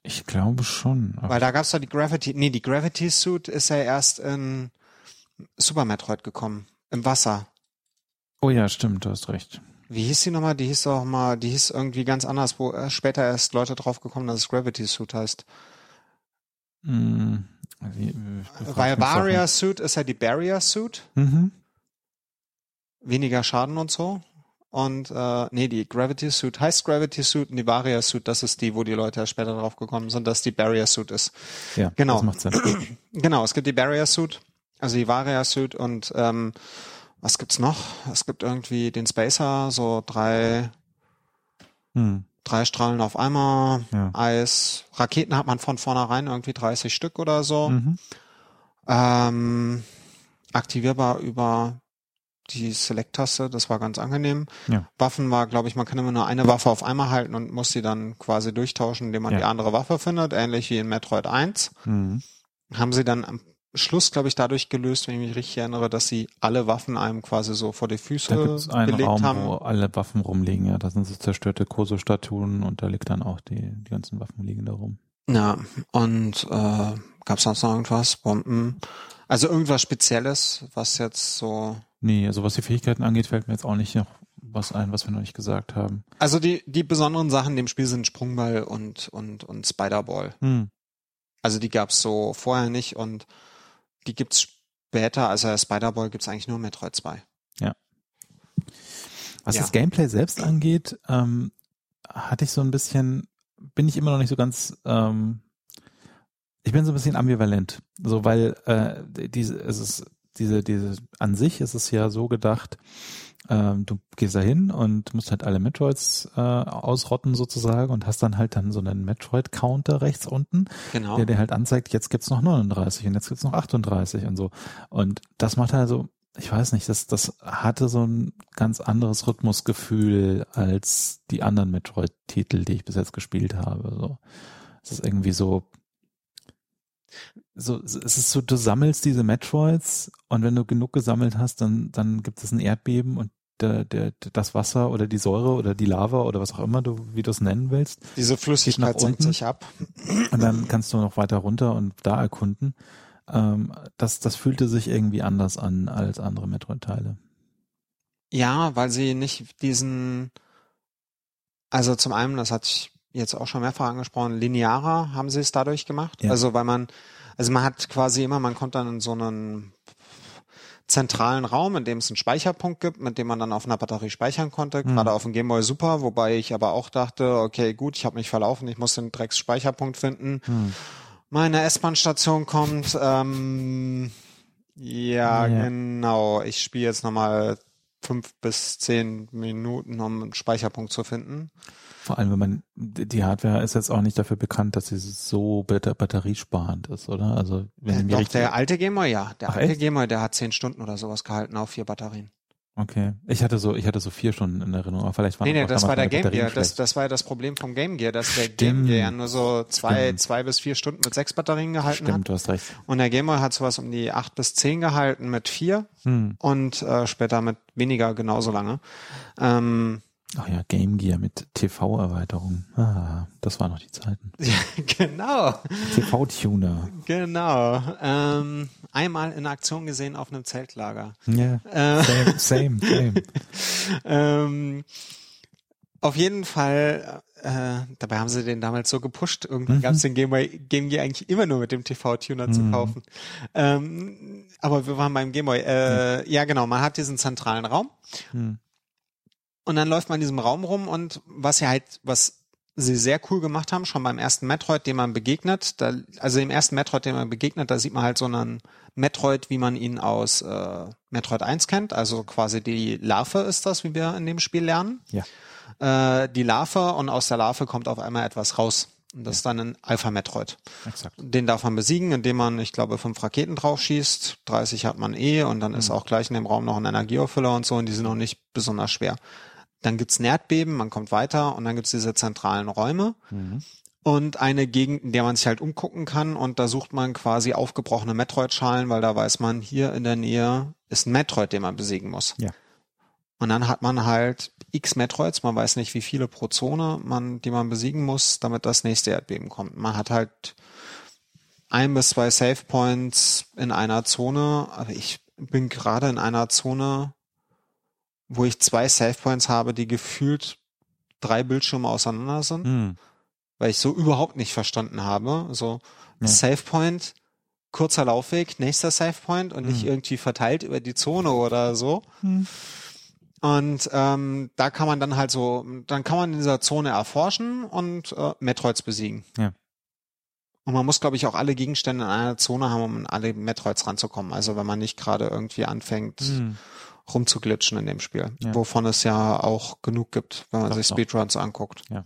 Ich glaube schon. Weil da gab's doch die Gravity, nee, die Gravity Suit ist ja erst in Super Metroid gekommen. Im Wasser. Oh ja, stimmt, du hast recht. Wie hieß die nochmal? Die hieß doch mal, die hieß irgendwie ganz anders, wo später erst Leute drauf gekommen, dass es Gravity Suit heißt. Wie, Weil Barrier Suit ist ja die Barrier Suit. Mhm. Weniger Schaden und so. Und äh, nee, die Gravity Suit heißt Gravity Suit und die Barrier Suit, das ist die, wo die Leute später drauf gekommen sind, dass die Barrier Suit ist. Ja, genau. das macht Sinn. genau, es gibt die Barrier Suit, also die Barrier Suit und ähm, was gibt's noch? Es gibt irgendwie den Spacer, so drei hm drei Strahlen auf einmal, ja. Eis, Raketen hat man von vornherein irgendwie 30 Stück oder so. Mhm. Ähm, aktivierbar über die Select-Taste, das war ganz angenehm. Ja. Waffen war, glaube ich, man kann immer nur eine Waffe auf einmal halten und muss sie dann quasi durchtauschen, indem man ja. die andere Waffe findet, ähnlich wie in Metroid 1. Mhm. Haben sie dann Schluss, glaube ich, dadurch gelöst, wenn ich mich richtig erinnere, dass sie alle Waffen einem quasi so vor die Füße da gibt's einen gelegt Raum, haben. wo alle Waffen rumliegen, ja. Da sind so zerstörte Koso-Statuen und da liegt dann auch die, die ganzen Waffen liegen da rum. Ja, und äh, gab es sonst noch irgendwas? Bomben? Also irgendwas Spezielles, was jetzt so. Nee, also was die Fähigkeiten angeht, fällt mir jetzt auch nicht noch was ein, was wir noch nicht gesagt haben. Also die, die besonderen Sachen in dem Spiel sind Sprungball und, und, und Spiderball. Hm. Also die gab's so vorher nicht und die gibt's später, also Spider-Boy gibt's eigentlich nur Metroid 2. Ja. Was ja. das Gameplay selbst angeht, ähm, hatte ich so ein bisschen, bin ich immer noch nicht so ganz, ähm, ich bin so ein bisschen ambivalent, so weil äh, diese, es ist diese, diese an sich ist es ja so gedacht, ähm, du gehst da hin und musst halt alle Metroids äh, ausrotten sozusagen und hast dann halt dann so einen Metroid-Counter rechts unten, genau. der dir halt anzeigt, jetzt gibt's noch 39 und jetzt gibt's noch 38 und so. Und das macht halt so, ich weiß nicht, das, das hatte so ein ganz anderes Rhythmusgefühl als die anderen Metroid-Titel, die ich bis jetzt gespielt habe. So. Es ist irgendwie so, so, es ist so, du sammelst diese Metroids und wenn du genug gesammelt hast, dann, dann gibt es ein Erdbeben und der, der, das Wasser oder die Säure oder die Lava oder was auch immer du, wie du es nennen willst. Diese Flüssigkeit senkt sich ab. Und dann kannst du noch weiter runter und da erkunden. Ähm, das, das fühlte sich irgendwie anders an als andere Metroid-Teile. Ja, weil sie nicht diesen, also zum einen, das hat ich jetzt auch schon mehrfach angesprochen, linearer haben sie es dadurch gemacht. Ja. Also weil man, also man hat quasi immer, man kommt dann in so einen zentralen Raum, in dem es einen Speicherpunkt gibt, mit dem man dann auf einer Batterie speichern konnte, mhm. gerade auf dem Gameboy Super, wobei ich aber auch dachte, okay, gut, ich habe mich verlaufen, ich muss den Drecks Speicherpunkt finden. Mhm. Meine S-Bahn-Station kommt, ähm, ja, ja, genau, ich spiele jetzt nochmal fünf bis zehn Minuten, um einen Speicherpunkt zu finden. Vor allem, wenn man, die Hardware ist jetzt auch nicht dafür bekannt, dass sie so batteriesparend ist, oder? Also, wenn äh, doch, der alte Gamer, ja. Der Ach, alte echt? Gamer, der hat zehn Stunden oder sowas gehalten auf vier Batterien. Okay. Ich hatte so, ich hatte so vier Stunden in Erinnerung, aber vielleicht war Nee, nee, das war der Game Gear. Das, das war ja das Problem vom Game Gear, dass der Stimmt. Game Gear ja nur so zwei, Stimmt. zwei bis vier Stunden mit sechs Batterien gehalten Stimmt, hat. Stimmt, du hast recht. Und der Game Boy hat sowas um die acht bis zehn gehalten mit vier hm. und äh, später mit weniger genauso lange. Ähm, Ach ja, Game Gear mit TV-Erweiterung. Ah, das waren noch die Zeiten. Ja, genau. TV-Tuner. Genau. Ähm, einmal in Aktion gesehen auf einem Zeltlager. Ja, äh, same, same, same. ähm, auf jeden Fall, äh, dabei haben sie den damals so gepusht. Irgendwie mhm. gab es den Game, Boy, Game Gear eigentlich immer nur mit dem TV-Tuner mhm. zu kaufen. Ähm, aber wir waren beim Game Boy. Äh, mhm. Ja, genau. Man hat diesen zentralen Raum. Mhm. Und dann läuft man in diesem Raum rum und was ja halt, was sie sehr cool gemacht haben, schon beim ersten Metroid, dem man begegnet, da, also im ersten Metroid, dem man begegnet, da sieht man halt so einen Metroid, wie man ihn aus äh, Metroid 1 kennt, also quasi die Larve ist das, wie wir in dem Spiel lernen. Ja. Äh, die Larve und aus der Larve kommt auf einmal etwas raus. Und das ist dann ein Alpha-Metroid. Exakt. Den darf man besiegen, indem man, ich glaube, fünf Raketen drauf schießt. 30 hat man eh und dann mhm. ist auch gleich in dem Raum noch ein Energieauffüller und so und die sind noch nicht besonders schwer. Dann gibt's ein Erdbeben, man kommt weiter und dann gibt's diese zentralen Räume. Mhm. Und eine Gegend, in der man sich halt umgucken kann und da sucht man quasi aufgebrochene Metroid-Schalen, weil da weiß man, hier in der Nähe ist ein Metroid, den man besiegen muss. Ja. Und dann hat man halt x Metroids, man weiß nicht, wie viele pro Zone man, die man besiegen muss, damit das nächste Erdbeben kommt. Man hat halt ein bis zwei Save Points in einer Zone, aber ich bin gerade in einer Zone, wo ich zwei Save Points habe, die gefühlt drei Bildschirme auseinander sind, mhm. weil ich so überhaupt nicht verstanden habe. So ja. Save Point, kurzer Laufweg, nächster Save Point und mhm. nicht irgendwie verteilt über die Zone oder so. Mhm. Und ähm, da kann man dann halt so, dann kann man in dieser Zone erforschen und äh, Metroids besiegen. Ja. Und man muss, glaube ich, auch alle Gegenstände in einer Zone haben, um an alle Metroids ranzukommen. Also wenn man nicht gerade irgendwie anfängt, mhm rumzuglitschen in dem Spiel, ja. wovon es ja auch genug gibt, wenn man doch, sich Speedruns doch. anguckt. Ja.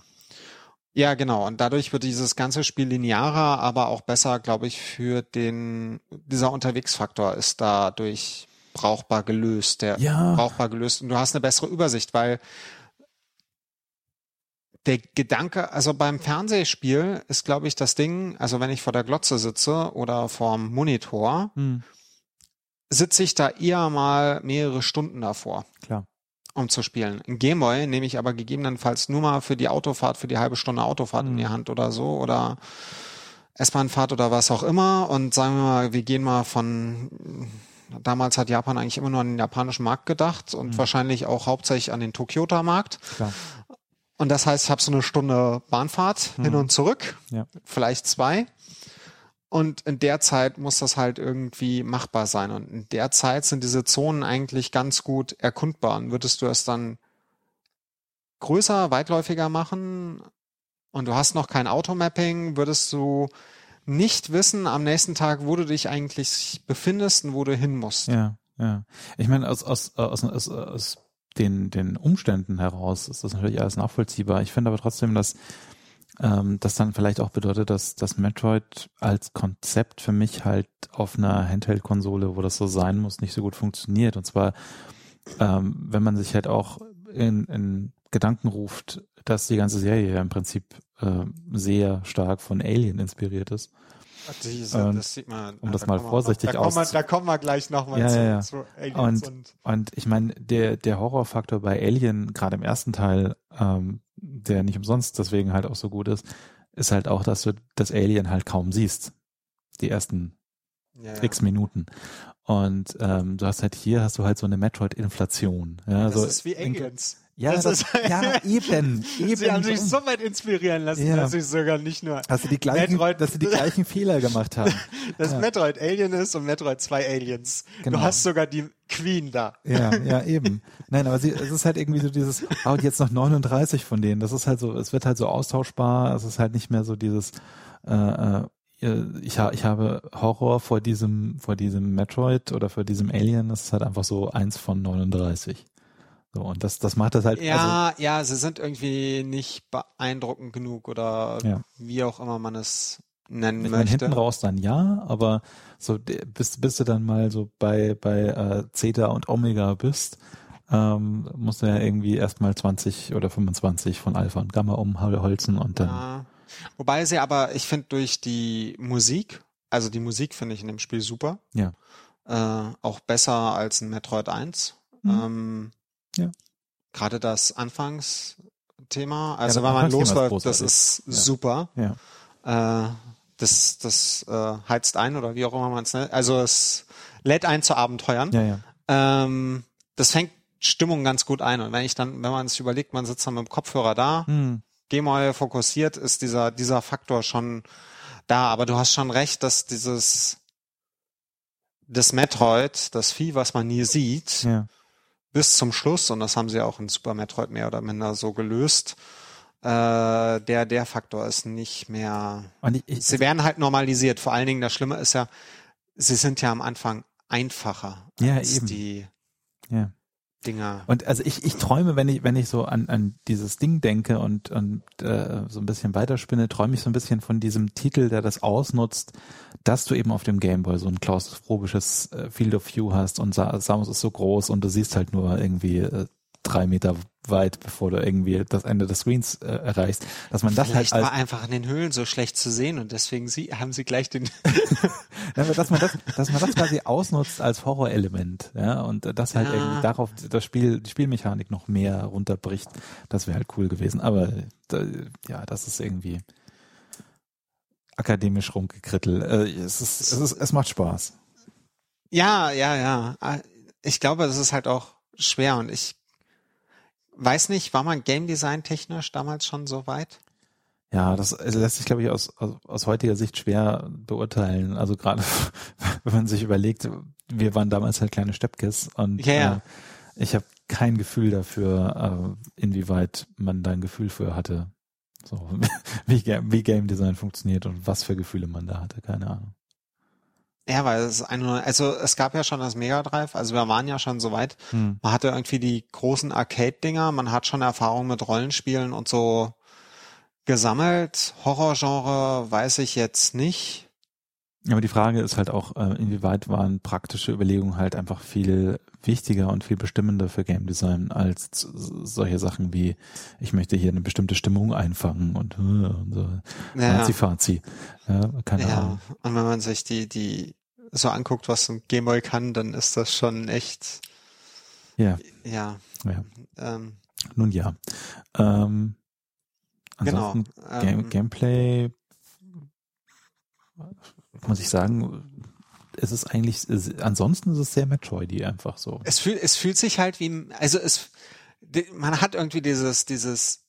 Ja, genau. Und dadurch wird dieses ganze Spiel linearer, aber auch besser, glaube ich, für den, dieser Unterwegsfaktor ist dadurch brauchbar gelöst, der ja. brauchbar gelöst und du hast eine bessere Übersicht, weil der Gedanke, also beim Fernsehspiel ist, glaube ich, das Ding, also wenn ich vor der Glotze sitze oder vorm Monitor, hm sitze ich da eher mal mehrere Stunden davor. Klar. Um zu spielen. Ein Gameboy nehme ich aber gegebenenfalls nur mal für die Autofahrt, für die halbe Stunde Autofahrt mhm. in die Hand oder so oder S-Bahn-Fahrt oder was auch immer und sagen wir mal, wir gehen mal von damals hat Japan eigentlich immer nur an den japanischen Markt gedacht und mhm. wahrscheinlich auch hauptsächlich an den Tokyota-Markt. Und das heißt, ich habe so eine Stunde Bahnfahrt mhm. hin und zurück, ja. vielleicht zwei. Und in der Zeit muss das halt irgendwie machbar sein. Und in der Zeit sind diese Zonen eigentlich ganz gut erkundbar. Und würdest du es dann größer, weitläufiger machen und du hast noch kein Automapping, würdest du nicht wissen am nächsten Tag, wo du dich eigentlich befindest und wo du hin musst. Ja, ja. Ich meine, aus, aus, aus, aus, aus den, den Umständen heraus ist das natürlich alles nachvollziehbar. Ich finde aber trotzdem, dass ähm, das dann vielleicht auch bedeutet, dass das Metroid als Konzept für mich halt auf einer Handheld-Konsole, wo das so sein muss, nicht so gut funktioniert. Und zwar, ähm, wenn man sich halt auch in, in Gedanken ruft, dass die ganze Serie ja im Prinzip äh, sehr stark von Alien inspiriert ist. Diese, ähm, das sieht man, um das mal vorsichtig noch, da, kommen wir, da kommen wir gleich nochmal ja, zu, ja, zu Aliens und, und, und ich meine, der, der Horrorfaktor bei Alien, gerade im ersten Teil, ähm, der nicht umsonst deswegen halt auch so gut ist, ist halt auch, dass du das Alien halt kaum siehst. Die ersten ja. x Minuten. Und ähm, du hast halt hier hast du halt so eine Metroid-Inflation. Ja, das so ist wie Aliens. Ja, das, das, ja eben, eben. Sie haben sich so weit inspirieren lassen, ja. dass sie sogar nicht nur dass sie die gleichen, Metroid, dass sie die gleichen Fehler gemacht haben. Dass ja. Metroid Alien ist und Metroid 2 Aliens. Genau. Du hast sogar die Queen da. Ja, ja, eben. Nein, aber sie, es ist halt irgendwie so dieses, oh, und jetzt noch 39 von denen. Das ist halt so, es wird halt so austauschbar. Es ist halt nicht mehr so dieses, äh, äh ich, ich habe Horror vor diesem, vor diesem Metroid oder vor diesem Alien. Das ist halt einfach so eins von 39. So, und das, das macht das halt. Ja, also, ja, sie sind irgendwie nicht beeindruckend genug oder ja. wie auch immer man es nennen ich möchte. hinten raus dann ja, aber so bis, bis du dann mal so bei, bei äh, Zeta und Omega bist, ähm, musst du ja irgendwie erstmal 20 oder 25 von Alpha und Gamma umholzen und dann. Ja. Wobei sie aber, ich finde, durch die Musik, also die Musik finde ich in dem Spiel super. Ja. Äh, auch besser als in Metroid 1. Mhm. Ähm, ja. Gerade das Anfangsthema, also ja, wenn man losläuft, das ist ja. super. Ja. Äh, das das äh, heizt ein oder wie auch immer man es nennt. Also es lädt ein zu Abenteuern. Ja, ja. Ähm, das fängt Stimmung ganz gut ein. Und wenn ich dann, wenn man sich überlegt, man sitzt dann mit dem Kopfhörer da, hm. geh mal fokussiert, ist dieser, dieser Faktor schon da. Aber du hast schon recht, dass dieses, das Metroid, das Vieh, was man nie sieht, ja. Bis zum Schluss, und das haben sie auch in Super Metroid mehr oder minder so gelöst, äh, der, der Faktor ist nicht mehr, ich, ich, sie werden halt normalisiert. Vor allen Dingen, das Schlimme ist ja, sie sind ja am Anfang einfacher ja, als eben. die ja. Dinger. Und also ich, ich träume, wenn ich, wenn ich so an, an dieses Ding denke und, und äh, so ein bisschen weiterspinne, träume ich so ein bisschen von diesem Titel, der das ausnutzt, dass du eben auf dem Gameboy so ein klaustrophobisches äh, Field of View hast und Samus ist so groß und du siehst halt nur irgendwie äh, drei Meter weit, bevor du irgendwie das Ende des Screens äh, erreichst, dass man das Vielleicht halt als, war einfach in den Höhlen so schlecht zu sehen und deswegen sie, haben sie gleich den dass man das, dass man das quasi ausnutzt als Horrorelement, ja, und das halt ja. irgendwie darauf das Spiel, die Spielmechanik noch mehr runterbricht, das wäre halt cool gewesen. Aber ja, das ist irgendwie akademisch rumgekrittel. Äh, es ist, es ist, es macht Spaß. Ja, ja, ja. Ich glaube, es ist halt auch schwer und ich weiß nicht, war man Game Design technisch damals schon so weit? Ja, das also lässt sich, glaube ich, aus, aus, aus heutiger Sicht schwer beurteilen. Also gerade, wenn man sich überlegt, wir waren damals halt kleine Steppkes und ja, ja. Äh, ich habe kein Gefühl dafür, äh, inwieweit man da ein Gefühl für hatte. So, wie, wie Game Design funktioniert und was für Gefühle man da hatte, keine Ahnung. Ja, weil es ist eine, also es gab ja schon das Mega Drive, also wir waren ja schon so weit. Hm. Man hatte irgendwie die großen Arcade-Dinger, man hat schon Erfahrung mit Rollenspielen und so gesammelt. Horrorgenre weiß ich jetzt nicht. Aber die Frage ist halt auch, äh, inwieweit waren praktische Überlegungen halt einfach viel wichtiger und viel bestimmender für Game Design als solche Sachen wie, ich möchte hier eine bestimmte Stimmung einfangen und, äh, und so. Ja. Fazi, Ja, keine ja. Ahnung. Und wenn man sich die, die so anguckt, was ein Gameboy kann, dann ist das schon echt. Ja. Ja. ja. Ähm, Nun ja. Ähm, genau. Game, ähm, Gameplay muss ich sagen, es ist eigentlich, es, ansonsten ist es sehr Metroidy einfach so. Es fühlt, es fühlt sich halt wie, also es, man hat irgendwie dieses, dieses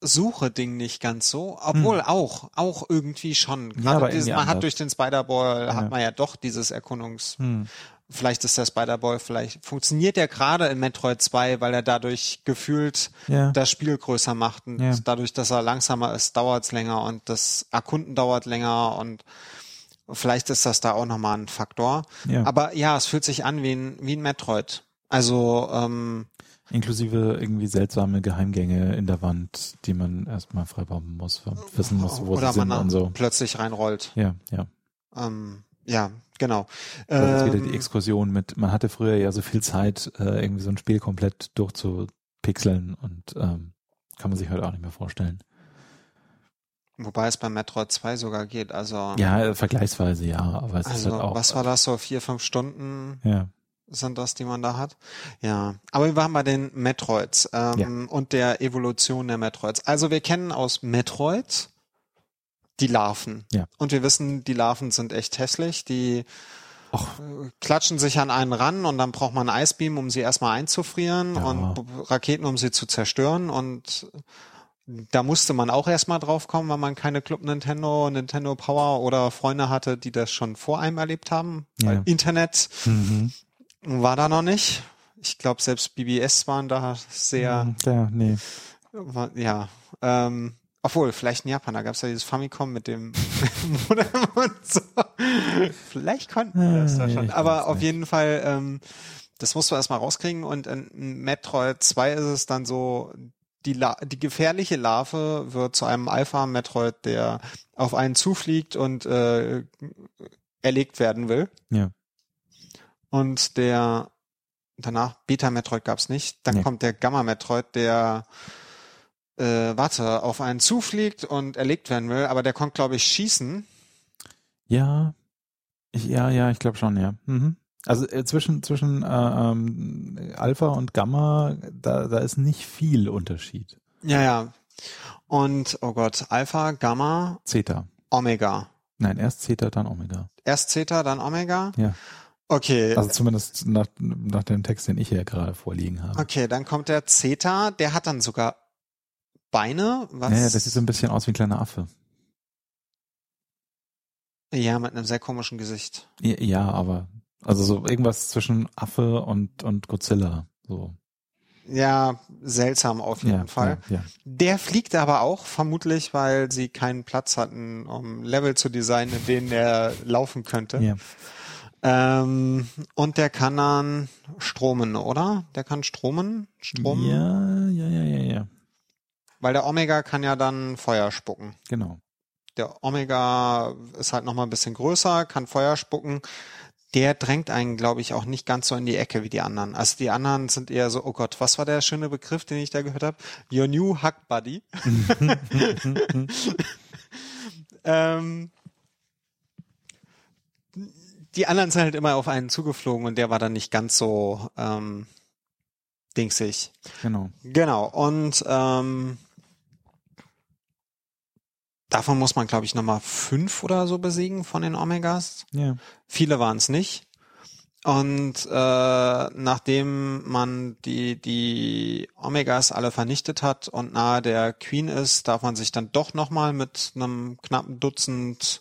Suche-Ding nicht ganz so, obwohl hm. auch, auch irgendwie schon. Gerade ja, dieses, man hat durch den Spider-Ball, ja. hat man ja doch dieses Erkundungs, hm. Vielleicht ist der Spider-Ball, vielleicht funktioniert der gerade in Metroid 2, weil er dadurch gefühlt ja. das Spiel größer macht und dadurch, dass er langsamer ist, dauert es länger und das Erkunden dauert länger und Vielleicht ist das da auch nochmal ein Faktor. Ja. Aber ja, es fühlt sich an wie ein, wie ein Metroid. Also ähm, Inklusive irgendwie seltsame Geheimgänge in der Wand, die man erstmal freibauen muss, wissen muss, wo sie sind und so. plötzlich reinrollt. Ja, ja. Ähm, ja, genau. Das ist wieder die ähm, Exkursion mit, man hatte früher ja so viel Zeit, äh, irgendwie so ein Spiel komplett durchzupixeln und ähm, kann man sich heute auch nicht mehr vorstellen. Wobei es bei Metroid 2 sogar geht, also. Ja, vergleichsweise ja, aber es also, ist halt auch. Was war das so? Vier, fünf Stunden? Ja. Sind das, die man da hat? Ja. Aber wir waren bei den Metroids ähm, ja. und der Evolution der Metroids. Also wir kennen aus Metroid die Larven. Ja. Und wir wissen, die Larven sind echt hässlich. Die Och. klatschen sich an einen ran und dann braucht man Eisbeam, um sie erstmal einzufrieren ja. und Raketen, um sie zu zerstören und da musste man auch erstmal drauf kommen, weil man keine Club Nintendo, Nintendo Power oder Freunde hatte, die das schon vor einem erlebt haben. Ja. Internet mhm. war da noch nicht. Ich glaube, selbst BBS waren da sehr. Mhm, ja, nee. War, ja. Ähm, obwohl, vielleicht in Japan, da gab es ja dieses Famicom mit dem Modem und so. Vielleicht konnten wir das da schon. Aber auf jeden Fall, ähm, das musst du erstmal rauskriegen. Und in Metroid 2 ist es dann so, die, La die gefährliche Larve wird zu einem Alpha-Metroid, der auf einen zufliegt und äh, erlegt werden will. Ja. Und der danach Beta Metroid gab's nicht. Dann nee. kommt der Gamma Metroid, der äh, warte, auf einen zufliegt und erlegt werden will, aber der kommt, glaube ich, schießen. Ja, ich, ja, ja, ich glaube schon, ja. Mhm. Also äh, zwischen zwischen äh, ähm, Alpha und Gamma, da da ist nicht viel Unterschied. Ja, ja. Und oh Gott, Alpha, Gamma, Zeta, Omega. Nein, erst Zeta, dann Omega. Erst Zeta, dann Omega. Ja. Okay. Also zumindest nach, nach dem Text, den ich hier gerade vorliegen habe. Okay, dann kommt der Zeta, der hat dann sogar Beine. Was? Ja, das sieht so ein bisschen aus wie ein kleiner Affe. Ja, mit einem sehr komischen Gesicht. Ja, ja, aber also so irgendwas zwischen Affe und und Godzilla so. Ja, seltsam auf jeden ja, Fall. Ja, ja. Der fliegt aber auch vermutlich, weil sie keinen Platz hatten, um Level zu designen, in denen er laufen könnte. Ähm, und der kann dann stromen, oder? Der kann stromen? Stromen? Ja, ja, ja, ja, ja. Weil der Omega kann ja dann Feuer spucken. Genau. Der Omega ist halt nochmal ein bisschen größer, kann Feuer spucken. Der drängt einen, glaube ich, auch nicht ganz so in die Ecke wie die anderen. Also die anderen sind eher so, oh Gott, was war der schöne Begriff, den ich da gehört habe? Your new Hug Buddy. ähm, die anderen sind halt immer auf einen zugeflogen und der war dann nicht ganz so ähm, dingsig. Genau. Genau. Und ähm, Davon muss man, glaube ich, nochmal fünf oder so besiegen von den Omegas. Ja. Viele waren es nicht. Und äh, nachdem man die, die Omegas alle vernichtet hat und nahe der Queen ist, darf man sich dann doch nochmal mit einem knappen Dutzend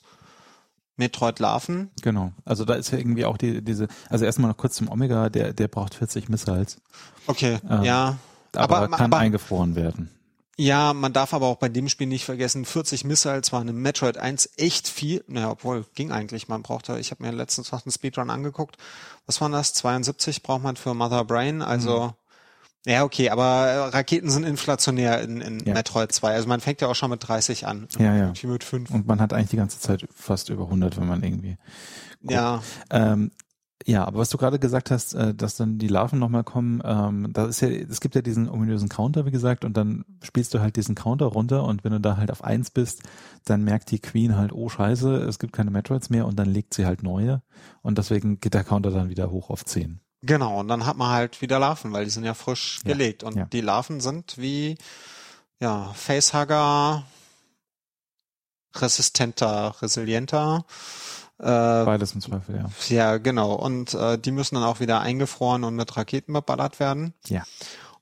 Metroid Larven. Genau. Also da ist ja irgendwie auch die, diese, also erstmal noch kurz zum Omega, der, der braucht 40 Missiles. Okay, ähm, ja. Aber, aber kann aber, eingefroren werden. Ja, man darf aber auch bei dem Spiel nicht vergessen, 40 Missiles waren im Metroid 1 echt viel. Naja, obwohl, ging eigentlich. Man brauchte, ich habe mir letztens noch einen Speedrun angeguckt. Was waren das? 72 braucht man für Mother Brain. Also, mhm. ja, okay, aber Raketen sind inflationär in, in ja. Metroid 2. Also man fängt ja auch schon mit 30 an. Ja, ja. Mit 5. Und man hat eigentlich die ganze Zeit fast über 100, wenn man irgendwie. Guckt. Ja. Ähm, ja, aber was du gerade gesagt hast, äh, dass dann die Larven nochmal kommen, ähm, da ist ja, es gibt ja diesen ominösen Counter, wie gesagt, und dann spielst du halt diesen Counter runter und wenn du da halt auf eins bist, dann merkt die Queen halt, oh scheiße, es gibt keine Metroids mehr und dann legt sie halt neue und deswegen geht der Counter dann wieder hoch auf zehn. Genau, und dann hat man halt wieder Larven, weil die sind ja frisch ja, gelegt und ja. die Larven sind wie, ja, Facehugger, resistenter, resilienter, Beides im Zweifel, ja. Ja, genau. Und äh, die müssen dann auch wieder eingefroren und mit Raketen beballert werden. Ja.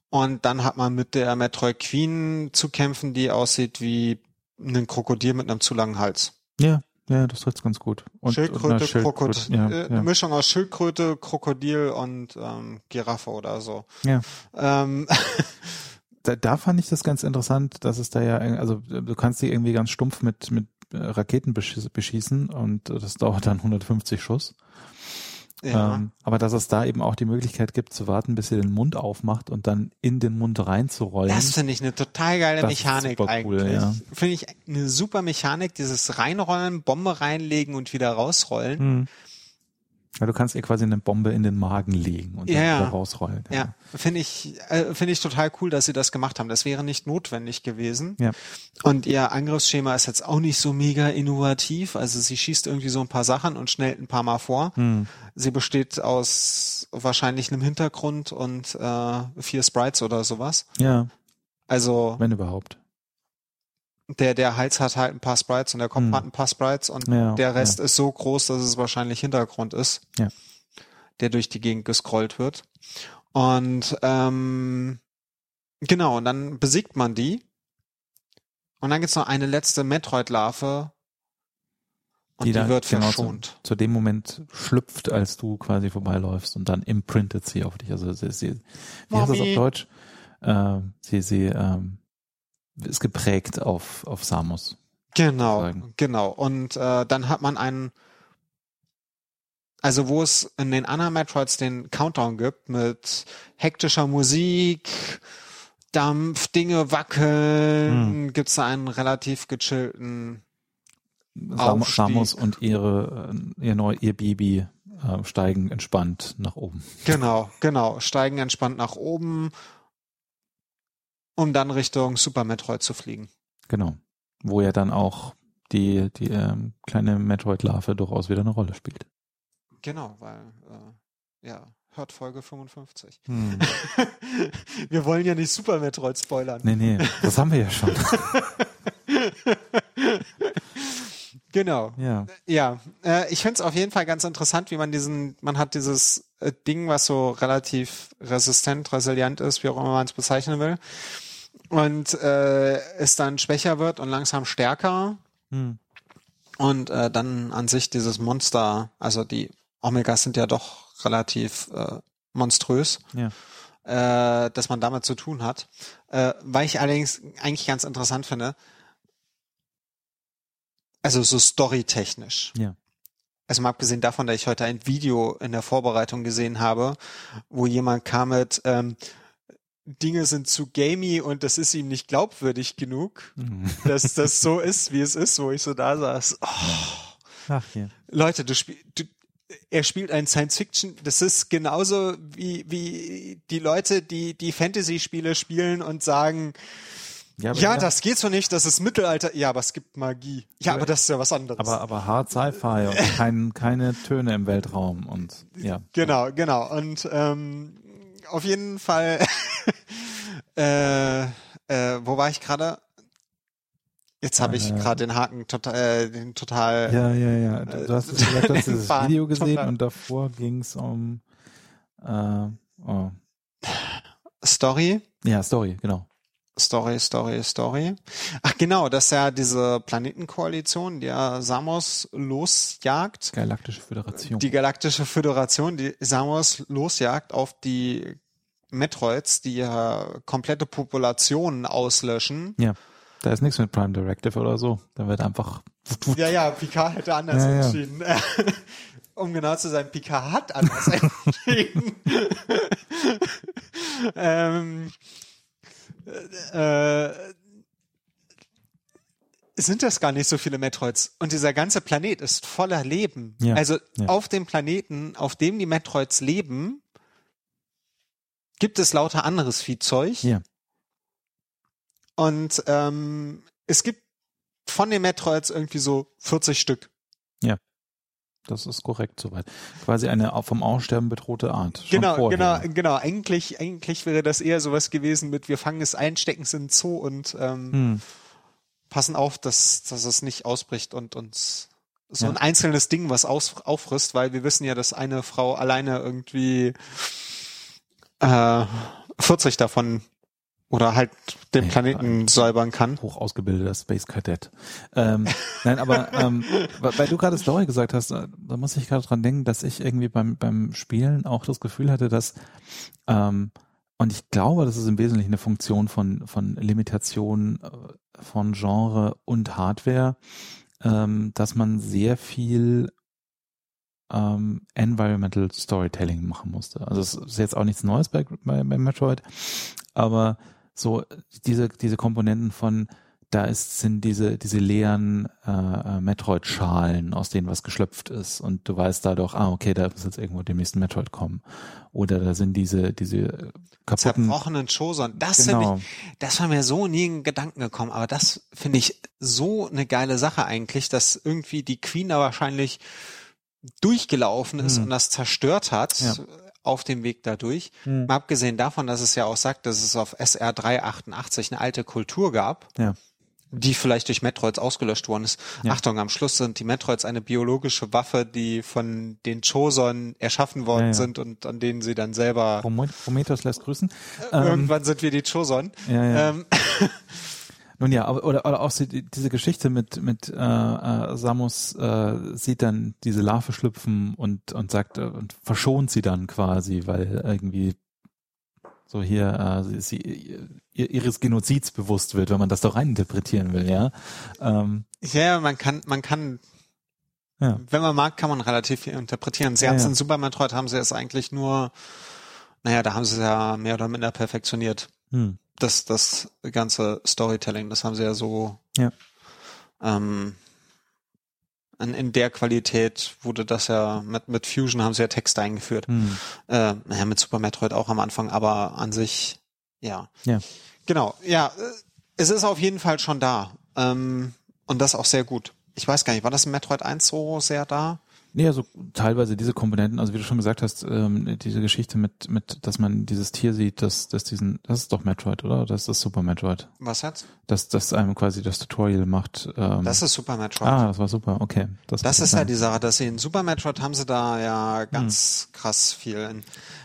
Und dann hat man mit der Metroid Queen zu kämpfen, die aussieht wie ein Krokodil mit einem zu langen Hals. Ja, ja, das trifft's ganz gut. Und, Schildkröte, und Krokodil, ja, äh, eine Mischung aus Schildkröte, Krokodil und ähm, Giraffe oder so. Ja. Ähm, da, da fand ich das ganz interessant, dass es da ja, also du kannst die irgendwie ganz stumpf mit, mit Raketen beschießen und das dauert dann 150 Schuss. Ja. Ähm, aber dass es da eben auch die Möglichkeit gibt zu warten, bis sie den Mund aufmacht und dann in den Mund reinzurollen. Das finde ich eine total geile Mechanik eigentlich. Cool, ja. Finde ich eine super Mechanik, dieses Reinrollen, Bombe reinlegen und wieder rausrollen. Hm. Ja, du kannst ihr quasi eine Bombe in den Magen legen und dann ja, wieder rausrollen. Ja, ja. finde ich, äh, finde ich total cool, dass sie das gemacht haben. Das wäre nicht notwendig gewesen. Ja. Und ihr Angriffsschema ist jetzt auch nicht so mega innovativ. Also sie schießt irgendwie so ein paar Sachen und schnellt ein paar Mal vor. Hm. Sie besteht aus wahrscheinlich einem Hintergrund und äh, vier Sprites oder sowas. Ja. Also. Wenn überhaupt der, der Hals hat halt ein paar Sprites und der Kopf hm. hat ein paar Sprites und ja, der Rest ja. ist so groß, dass es wahrscheinlich Hintergrund ist, ja. der durch die Gegend gescrollt wird. Und ähm, genau, und dann besiegt man die. Und dann gibt's noch eine letzte Metroid-Larve und die, die wird genau verschont. Zu, zu, dem Moment schlüpft, als du quasi vorbeiläufst und dann imprintet sie auf dich. Also sie, sie wie heißt das auf Deutsch? Äh, sie, sie ähm, ist geprägt auf, auf Samus. Genau, sozusagen. genau. Und äh, dann hat man einen, also wo es in den anderen Metroids den Countdown gibt mit hektischer Musik, Dampf, Dinge wackeln, hm. gibt's da einen relativ gechillten Sam Samus und ihre, äh, ihr neu, ihr Baby äh, steigen entspannt nach oben. Genau, genau, steigen entspannt nach oben, um dann Richtung Super Metroid zu fliegen. Genau, wo ja dann auch die die ähm, kleine Metroid-Larve durchaus wieder eine Rolle spielt. Genau, weil äh, ja hört Folge 55. Hm. wir wollen ja nicht Super Metroid spoilern. Nee, nee, das haben wir ja schon. genau. Ja. Ja. Äh, ich finde es auf jeden Fall ganz interessant, wie man diesen, man hat dieses äh, Ding, was so relativ resistent, resilient ist, wie auch immer man es bezeichnen will. Und äh, es dann schwächer wird und langsam stärker. Hm. Und äh, dann an sich dieses Monster, also die Omegas sind ja doch relativ äh, monströs, ja. äh, dass man damit zu tun hat. Äh, weil ich allerdings eigentlich ganz interessant finde, also so storytechnisch. Ja. Also mal abgesehen davon, dass ich heute ein Video in der Vorbereitung gesehen habe, wo jemand kam mit ähm, Dinge sind zu gamey und das ist ihm nicht glaubwürdig genug, mhm. dass das so ist, wie es ist, wo ich so da saß. Oh. Ach, ja. Leute, du, spielst er spielt ein Science Fiction, das ist genauso wie, wie die Leute, die die Fantasy-Spiele spielen und sagen, ja, ja das geht so nicht, das ist Mittelalter. Ja, aber es gibt Magie. Ja, aber das ist ja was anderes. Aber, aber hart Sci-Fi und kein, keine Töne im Weltraum und ja. Genau, genau. Und ähm, auf jeden Fall, äh, äh, wo war ich gerade? Jetzt habe ich äh, gerade den Haken total, äh, den total. Ja, ja, ja. Du, du hast, gesagt, du hast dieses Video gesehen total. und davor ging es um äh, oh. Story. Ja, Story, genau. Story, Story, Story. Ach genau, das ist ja diese Planetenkoalition, die ja Samos losjagt. Galaktische Föderation. Die Galaktische Föderation, die Samos losjagt auf die Metroids, die ja komplette Populationen auslöschen. Ja da ist nichts mit Prime Directive oder so. Da wird einfach. Ja, ja, Picard hätte anders ja, entschieden. Ja. um genau zu sein, Picard hat anders entschieden. ähm, äh, sind das gar nicht so viele Metroids. Und dieser ganze Planet ist voller Leben. Ja, also ja. auf dem Planeten, auf dem die Metroids leben, gibt es lauter anderes Viehzeug. Ja. Und ähm, es gibt von den Metroids irgendwie so 40 Stück. Ja. Das ist korrekt soweit. Quasi eine vom Aussterben bedrohte Art. genau, vorher. genau, genau. Eigentlich, eigentlich wäre das eher sowas gewesen mit, wir fangen es ein, stecken es in den Zoo und ähm, hm. passen auf, dass, dass es nicht ausbricht und uns so ja. ein einzelnes Ding was aus, auffrisst, weil wir wissen ja, dass eine Frau alleine irgendwie äh, 40 davon oder halt den Planeten ja, säubern kann. Hoch ausgebildeter Space Cadet. Ähm, nein, aber ähm, weil du gerade Story gesagt hast, da muss ich gerade dran denken, dass ich irgendwie beim beim Spielen auch das Gefühl hatte, dass ähm, und ich glaube, das ist im Wesentlichen eine Funktion von von Limitation äh, von Genre und Hardware, ähm, dass man sehr viel ähm, Environmental Storytelling machen musste. Also es ist jetzt auch nichts Neues bei, bei, bei Metroid, aber so diese diese Komponenten von da ist sind diese diese leeren äh, äh, Metroid-Schalen, aus denen was geschlüpft ist und du weißt dadurch, ah okay, da muss jetzt irgendwo dem nächsten Metroid kommen oder da sind diese diese kaputten zerbrochenen Choson. Das genau. ich, das war mir so nie in Gedanken gekommen, aber das finde ich so eine geile Sache eigentlich, dass irgendwie die Queen da wahrscheinlich durchgelaufen ist hm. und das zerstört hat. Ja auf dem Weg dadurch. Mhm. Mal abgesehen davon, dass es ja auch sagt, dass es auf SR 388 eine alte Kultur gab. Ja die vielleicht durch Metroids ausgelöscht worden ist. Ja. Achtung, am Schluss sind die Metroids eine biologische Waffe, die von den Choson erschaffen worden ja, ja. sind und an denen sie dann selber. Prometheus lässt grüßen. Irgendwann ähm, sind wir die Choson. Ähm, Nun ja, oder, oder auch diese Geschichte mit, mit äh, äh, Samus äh, sieht dann diese Larve schlüpfen und, und sagt äh, und verschont sie dann quasi, weil irgendwie so hier äh, sie, sie ihres Genozids bewusst wird, wenn man das doch reininterpretieren will, ja. Ähm, ja, man kann, man kann ja. Wenn man mag, kann man relativ viel interpretieren. Sie ja, haben es ja. in Super Metroid haben sie es eigentlich nur, naja, da haben sie es ja mehr oder minder perfektioniert. Hm das, das ganze Storytelling, das haben sie ja so ja. Ähm, in, in der Qualität wurde das ja, mit, mit Fusion haben sie ja Texte eingeführt. Hm. Äh, naja, mit Super Metroid auch am Anfang, aber an sich, ja. Ja. Genau, ja, es ist auf jeden Fall schon da. Ähm, und das auch sehr gut. Ich weiß gar nicht, war das in Metroid 1 so sehr da? Nee, also teilweise diese Komponenten, also wie du schon gesagt hast, ähm, diese Geschichte mit, mit, dass man dieses Tier sieht, dass, dass diesen, das ist doch Metroid, oder? Das ist Super Metroid. Was jetzt? Dass, dass einem quasi das Tutorial macht. Ähm, das ist Super Metroid. Ah, das war super, okay. Das, das ist ja die Sache, dass sie in Super Metroid haben sie da ja ganz hm. krass viel. In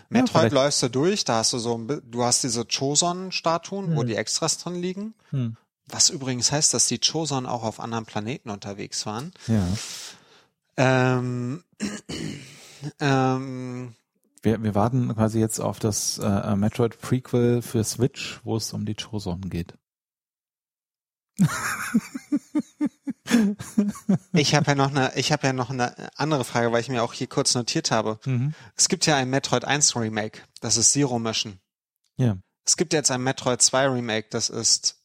Metroid ja, läufst du durch, da hast du so, du hast diese Choson-Statuen, hm. wo die Extras drin liegen. Hm. Was übrigens heißt, dass die Choson auch auf anderen Planeten unterwegs waren. Ja. Ähm, ähm, wir, wir warten quasi jetzt auf das äh, Metroid Prequel für Switch, wo es um die Choson geht. ich habe ja noch eine, ich habe ja noch eine andere Frage, weil ich mir auch hier kurz notiert habe. Mhm. Es gibt ja ein Metroid 1 Remake, das ist Zero Mission. Ja. Es gibt jetzt ein Metroid 2 Remake, das ist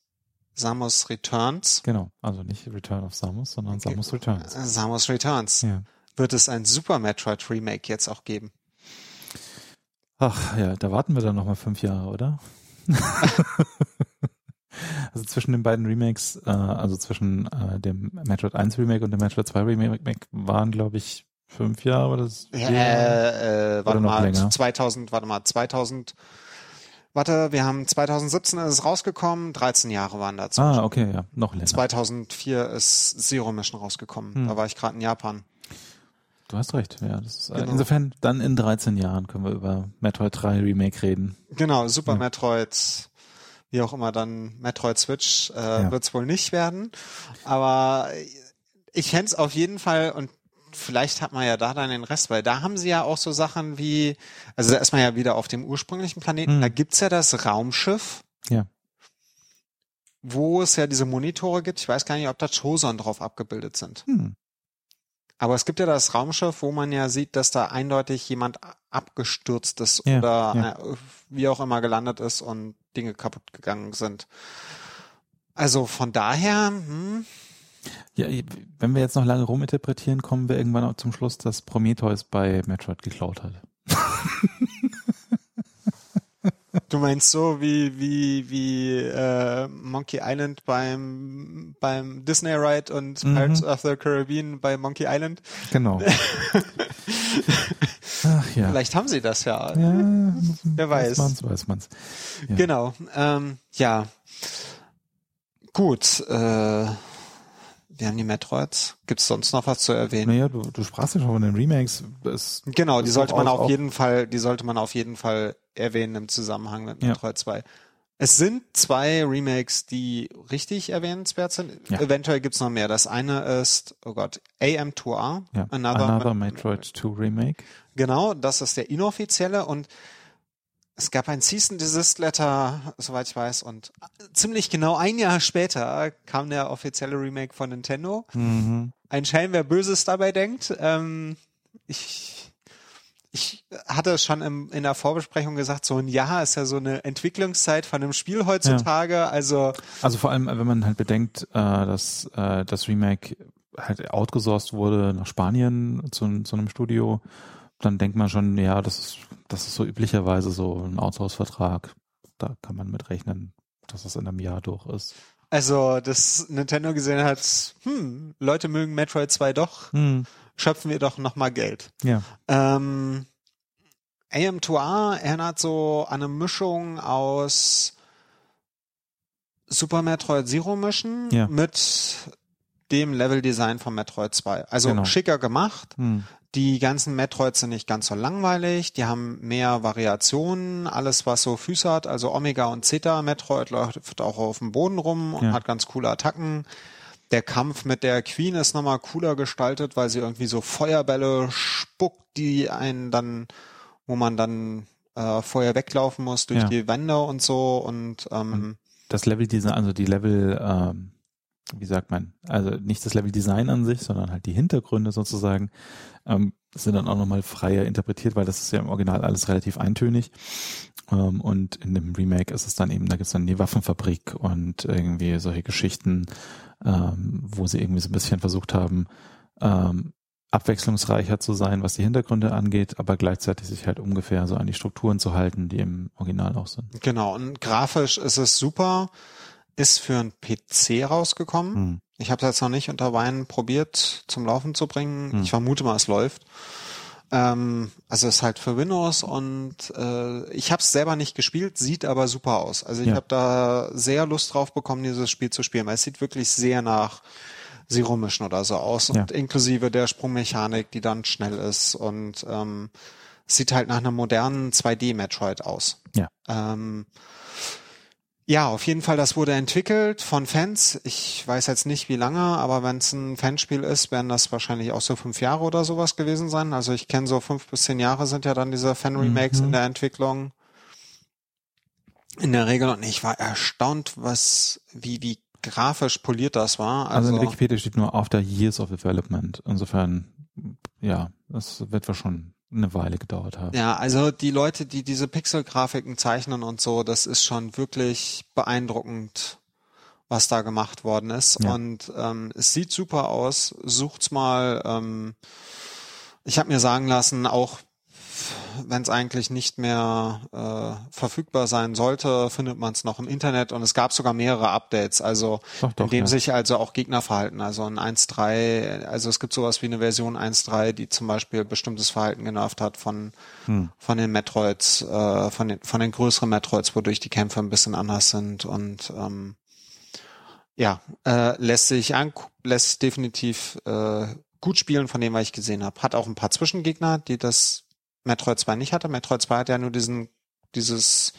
Samus Returns. Genau, also nicht Return of Samus, sondern Samus Returns. Äh, Samus Returns. Ja. Wird es ein Super Metroid Remake jetzt auch geben? Ach ja, da warten wir dann nochmal fünf Jahre, oder? also zwischen den beiden Remakes, äh, also zwischen äh, dem Metroid 1 Remake und dem Metroid 2 Remake waren, glaube ich, fünf Jahre. Oder äh, äh, warte mal, länger? 2000, warte mal, 2000 Warte, wir haben 2017 ist es rausgekommen, 13 Jahre waren dazu. Ah, okay, ja, noch länger. 2004 ist Zero Mission rausgekommen. Hm. Da war ich gerade in Japan. Du hast recht, ja. Das ist, genau. Insofern, dann in 13 Jahren können wir über Metroid 3 Remake reden. Genau, Super ja. Metroid, wie auch immer dann Metroid Switch äh, ja. wird es wohl nicht werden. Aber ich fände auf jeden Fall, und vielleicht hat man ja da dann den Rest, weil da haben sie ja auch so Sachen wie, also da ist man ja wieder auf dem ursprünglichen Planeten, mhm. da gibt's ja das Raumschiff. Ja. Wo es ja diese Monitore gibt. Ich weiß gar nicht, ob da Choson drauf abgebildet sind. Mhm. Aber es gibt ja das Raumschiff, wo man ja sieht, dass da eindeutig jemand abgestürzt ist ja, oder ja. Äh, wie auch immer gelandet ist und Dinge kaputt gegangen sind. Also von daher, hm, ja, wenn wir jetzt noch lange ruminterpretieren, kommen wir irgendwann auch zum Schluss, dass Prometheus bei Metroid geklaut hat. Du meinst so wie wie wie äh, Monkey Island beim beim Disney Ride und mhm. Pirates of the Caribbean bei Monkey Island? Genau. Ach ja. Vielleicht haben sie das ja. ja Wer weiß. Weiß man's, weiß man's. Ja. Genau. Ähm, ja. Gut. Äh, die Metroids. Gibt es sonst noch was zu erwähnen? Naja, du, du sprachst ja schon von den Remakes. Es, genau, die sollte man auf jeden Fall, die sollte man auf jeden Fall erwähnen im Zusammenhang mit Metroid ja. 2. Es sind zwei Remakes, die richtig erwähnenswert sind. Ja. Eventuell gibt's noch mehr. Das eine ist, oh Gott, AM2R. Ja. Another, Another Metroid 2 Remake. Genau, das ist der inoffizielle und es gab ein Cease and Desist Letter, soweit ich weiß, und ziemlich genau ein Jahr später kam der offizielle Remake von Nintendo. Mhm. Ein Schelm, wer Böses dabei denkt. Ähm, ich, ich hatte es schon im, in der Vorbesprechung gesagt, so ein Jahr ist ja so eine Entwicklungszeit von einem Spiel heutzutage. Ja. Also, also vor allem, wenn man halt bedenkt, äh, dass äh, das Remake halt outgesourced wurde nach Spanien zu, zu einem Studio dann denkt man schon, ja, das ist, das ist so üblicherweise so ein Outsource-Vertrag. Da kann man mit rechnen, dass es in einem Jahr durch ist. Also, dass Nintendo gesehen hat, hm, Leute mögen Metroid 2 doch, hm. schöpfen wir doch nochmal Geld. Ja. Ähm, AM2R erinnert so an eine Mischung aus Super Metroid Zero Mission ja. mit dem Level-Design von Metroid 2. Also genau. schicker gemacht, hm. Die ganzen Metroids sind nicht ganz so langweilig, die haben mehr Variationen, alles was so Füße hat, also Omega und Zeta Metroid läuft auch auf dem Boden rum und ja. hat ganz coole Attacken. Der Kampf mit der Queen ist nochmal cooler gestaltet, weil sie irgendwie so Feuerbälle spuckt, die einen dann, wo man dann äh, vorher weglaufen muss durch ja. die Wände und so und ähm, das Level Design, also die Level ähm, wie sagt man, also nicht das Level Design an sich, sondern halt die Hintergründe sozusagen, ähm, sind dann auch nochmal freier interpretiert, weil das ist ja im Original alles relativ eintönig. Ähm, und in dem Remake ist es dann eben, da gibt es dann die Waffenfabrik und irgendwie solche Geschichten, ähm, wo sie irgendwie so ein bisschen versucht haben, ähm, abwechslungsreicher zu sein, was die Hintergründe angeht, aber gleichzeitig sich halt ungefähr so an die Strukturen zu halten, die im Original auch sind. Genau, und grafisch ist es super, ist für einen PC rausgekommen. Hm. Ich habe es jetzt noch nicht unter Wein probiert zum Laufen zu bringen. Hm. Ich vermute mal, es läuft. Ähm, also es ist halt für Windows und äh, ich habe es selber nicht gespielt, sieht aber super aus. Also ich ja. habe da sehr Lust drauf bekommen, dieses Spiel zu spielen, weil es sieht wirklich sehr nach Mission oder so aus und ja. inklusive der Sprungmechanik, die dann schnell ist und ähm, sieht halt nach einem modernen 2D-Metroid aus. Ja. Ähm, ja, auf jeden Fall, das wurde entwickelt von Fans. Ich weiß jetzt nicht wie lange, aber wenn es ein Fanspiel ist, werden das wahrscheinlich auch so fünf Jahre oder sowas gewesen sein. Also ich kenne so fünf bis zehn Jahre sind ja dann diese Fan-Remakes mhm. in der Entwicklung. In der Regel und ich war erstaunt, was, wie, wie grafisch poliert das war. Also, also in Wikipedia steht nur after years of development. Insofern, ja, das wird wir schon eine Weile gedauert haben. Ja, also die Leute, die diese Pixel-Grafiken zeichnen und so, das ist schon wirklich beeindruckend, was da gemacht worden ist. Ja. Und ähm, es sieht super aus. Sucht's mal. Ähm, ich habe mir sagen lassen, auch wenn es eigentlich nicht mehr äh, verfügbar sein sollte, findet man es noch im Internet und es gab sogar mehrere Updates, also doch, doch, in dem ja. sich also auch Gegner verhalten. Also ein 1.3, also es gibt sowas wie eine Version 1.3, die zum Beispiel bestimmtes Verhalten genervt hat von hm. von den Metroids, äh, von den von den größeren Metroids, wodurch die Kämpfe ein bisschen anders sind und ähm, ja, äh, lässt sich an, lässt definitiv äh, gut spielen von dem, was ich gesehen habe. Hat auch ein paar Zwischengegner, die das Metroid 2 nicht hatte. Metroid 2 hat ja nur diesen, dieses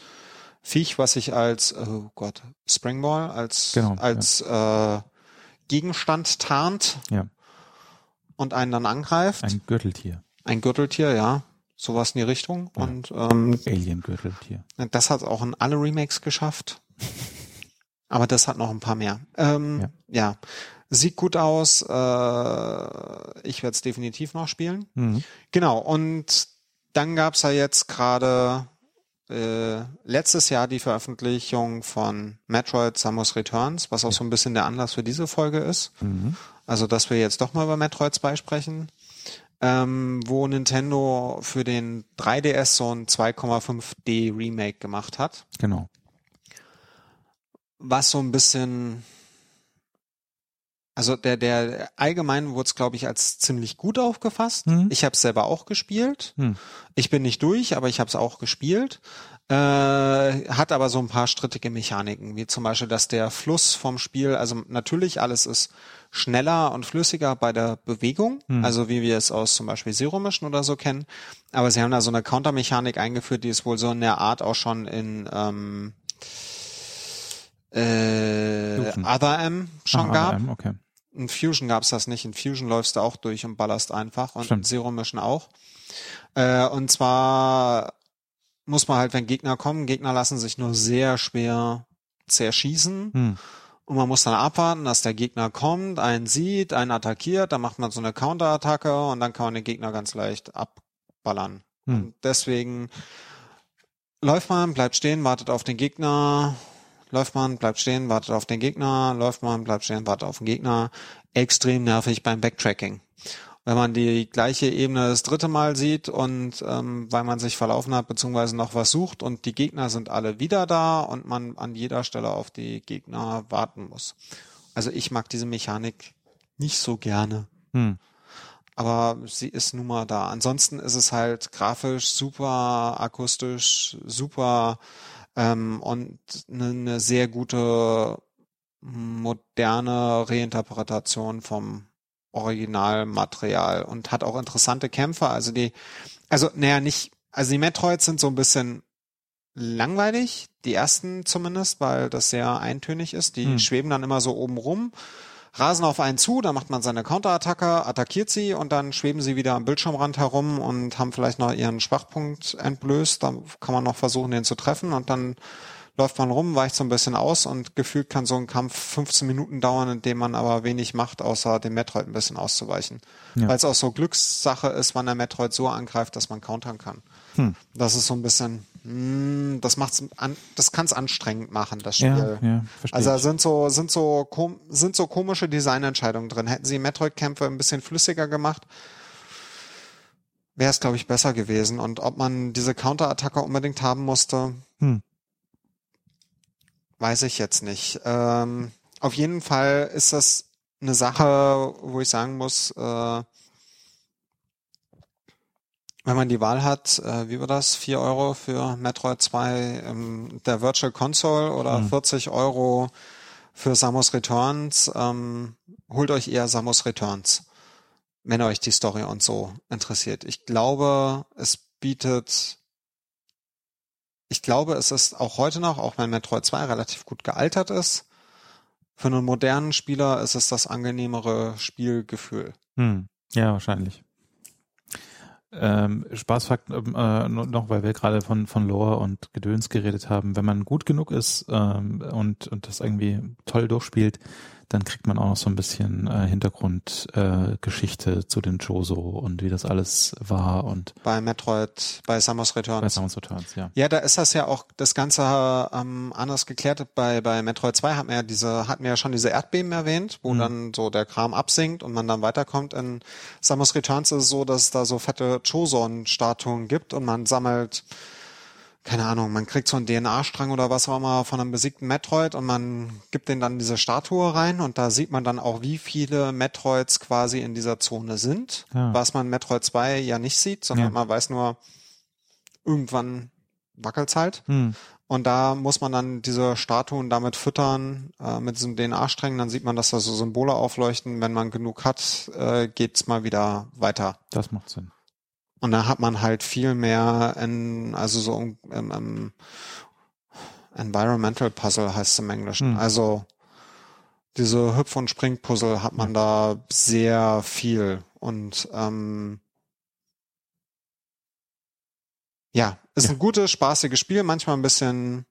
Viech, was sich als, oh Gott, Springball, als, genau, als ja. äh, Gegenstand tarnt ja. und einen dann angreift. Ein Gürteltier. Ein Gürteltier, ja. Sowas in die Richtung. Ja. Und ähm, Alien-Gürteltier. Das hat auch in alle Remakes geschafft. Aber das hat noch ein paar mehr. Ähm, ja. ja. Sieht gut aus. Äh, ich werde es definitiv noch spielen. Mhm. Genau. Und dann gab's ja jetzt gerade äh, letztes Jahr die Veröffentlichung von Metroid Samus Returns, was auch so ein bisschen der Anlass für diese Folge ist. Mhm. Also, dass wir jetzt doch mal über Metroid 2 sprechen. Ähm, wo Nintendo für den 3DS so ein 2,5D Remake gemacht hat. Genau. Was so ein bisschen also der, der allgemein wurde es, glaube ich, als ziemlich gut aufgefasst. Mhm. Ich habe es selber auch gespielt. Mhm. Ich bin nicht durch, aber ich habe es auch gespielt. Äh, hat aber so ein paar strittige Mechaniken, wie zum Beispiel, dass der Fluss vom Spiel, also natürlich alles ist schneller und flüssiger bei der Bewegung, mhm. also wie wir es aus zum Beispiel Zero Mission oder so kennen. Aber sie haben da so eine Countermechanik eingeführt, die es wohl so in der Art auch schon in ähm, äh, Other M schon ah, gab. M, okay. In Fusion gab's das nicht. In Fusion läufst du auch durch und ballerst einfach und Stimmt. in Zero Mission auch. Äh, und zwar muss man halt, wenn Gegner kommen, Gegner lassen sich nur sehr schwer zerschießen. Hm. Und man muss dann abwarten, dass der Gegner kommt, einen sieht, einen attackiert, dann macht man so eine Counterattacke und dann kann man den Gegner ganz leicht abballern. Hm. Und deswegen läuft man, bleibt stehen, wartet auf den Gegner, läuft man, bleibt stehen, wartet auf den Gegner, läuft man, bleibt stehen, wartet auf den Gegner. Extrem nervig beim Backtracking. Wenn man die gleiche Ebene das dritte Mal sieht und ähm, weil man sich verlaufen hat, beziehungsweise noch was sucht und die Gegner sind alle wieder da und man an jeder Stelle auf die Gegner warten muss. Also ich mag diese Mechanik nicht so gerne. Hm. Aber sie ist nun mal da. Ansonsten ist es halt grafisch super, akustisch super ähm, und eine, eine sehr gute moderne Reinterpretation vom Originalmaterial und hat auch interessante Kämpfe. Also die, also naja, nicht, also die Metroids sind so ein bisschen langweilig, die ersten zumindest, weil das sehr eintönig ist. Die hm. schweben dann immer so oben rum rasen auf einen zu, dann macht man seine Counterattacke, attackiert sie und dann schweben sie wieder am Bildschirmrand herum und haben vielleicht noch ihren Schwachpunkt entblößt. Dann kann man noch versuchen, den zu treffen und dann läuft man rum, weicht so ein bisschen aus und gefühlt kann so ein Kampf 15 Minuten dauern, in dem man aber wenig macht, außer dem Metroid ein bisschen auszuweichen. Ja. Weil es auch so Glückssache ist, wann der Metroid so angreift, dass man countern kann. Hm. Das ist so ein bisschen, das macht's an, das kann es anstrengend machen, das Spiel. Ja, ja, also da sind so, sind so, sind so komische Designentscheidungen drin. Hätten sie Metroid-Kämpfe ein bisschen flüssiger gemacht, wäre es, glaube ich, besser gewesen. Und ob man diese Counterattacke unbedingt haben musste, hm. weiß ich jetzt nicht. Ähm, auf jeden Fall ist das eine Sache, wo ich sagen muss, äh, wenn man die Wahl hat, äh, wie war das, 4 Euro für Metroid 2 ähm, der Virtual Console oder mhm. 40 Euro für Samus Returns, ähm, holt euch eher Samus Returns, wenn euch die Story und so interessiert. Ich glaube, es bietet, ich glaube, es ist auch heute noch, auch wenn Metroid 2 relativ gut gealtert ist, für einen modernen Spieler ist es das angenehmere Spielgefühl. Hm. Ja, wahrscheinlich. Ähm, Spaßfakt äh, noch, weil wir gerade von, von Lore und Gedöns geredet haben. Wenn man gut genug ist ähm, und, und das irgendwie toll durchspielt, dann kriegt man auch noch so ein bisschen äh, Hintergrundgeschichte äh, zu den Joso und wie das alles war und bei Metroid, bei Samus Returns. Bei Samus Returns, ja. Ja, da ist das ja auch das Ganze ähm, anders geklärt. Bei bei Metroid 2 hat man ja diese, hat man ja schon diese Erdbeben erwähnt, wo mhm. dann so der Kram absinkt und man dann weiterkommt. In Samus Returns ist es so, dass es da so fette Choson-Statuen gibt und man sammelt keine Ahnung, man kriegt so einen DNA-Strang oder was auch immer von einem besiegten Metroid und man gibt den dann diese Statue rein und da sieht man dann auch, wie viele Metroids quasi in dieser Zone sind, ja. was man Metroid 2 ja nicht sieht, sondern ja. man weiß nur, irgendwann wackelt's halt. Hm. Und da muss man dann diese Statuen damit füttern, äh, mit diesem DNA-Strängen, dann sieht man, dass da so Symbole aufleuchten. Wenn man genug hat, äh, geht's mal wieder weiter. Das macht Sinn. Und da hat man halt viel mehr in, also so im, im Environmental Puzzle heißt es im Englischen. Hm. Also diese Hüpf- und Springpuzzle hat man da sehr viel. Und ähm, ja, ist ja. ein gutes, spaßiges Spiel, manchmal ein bisschen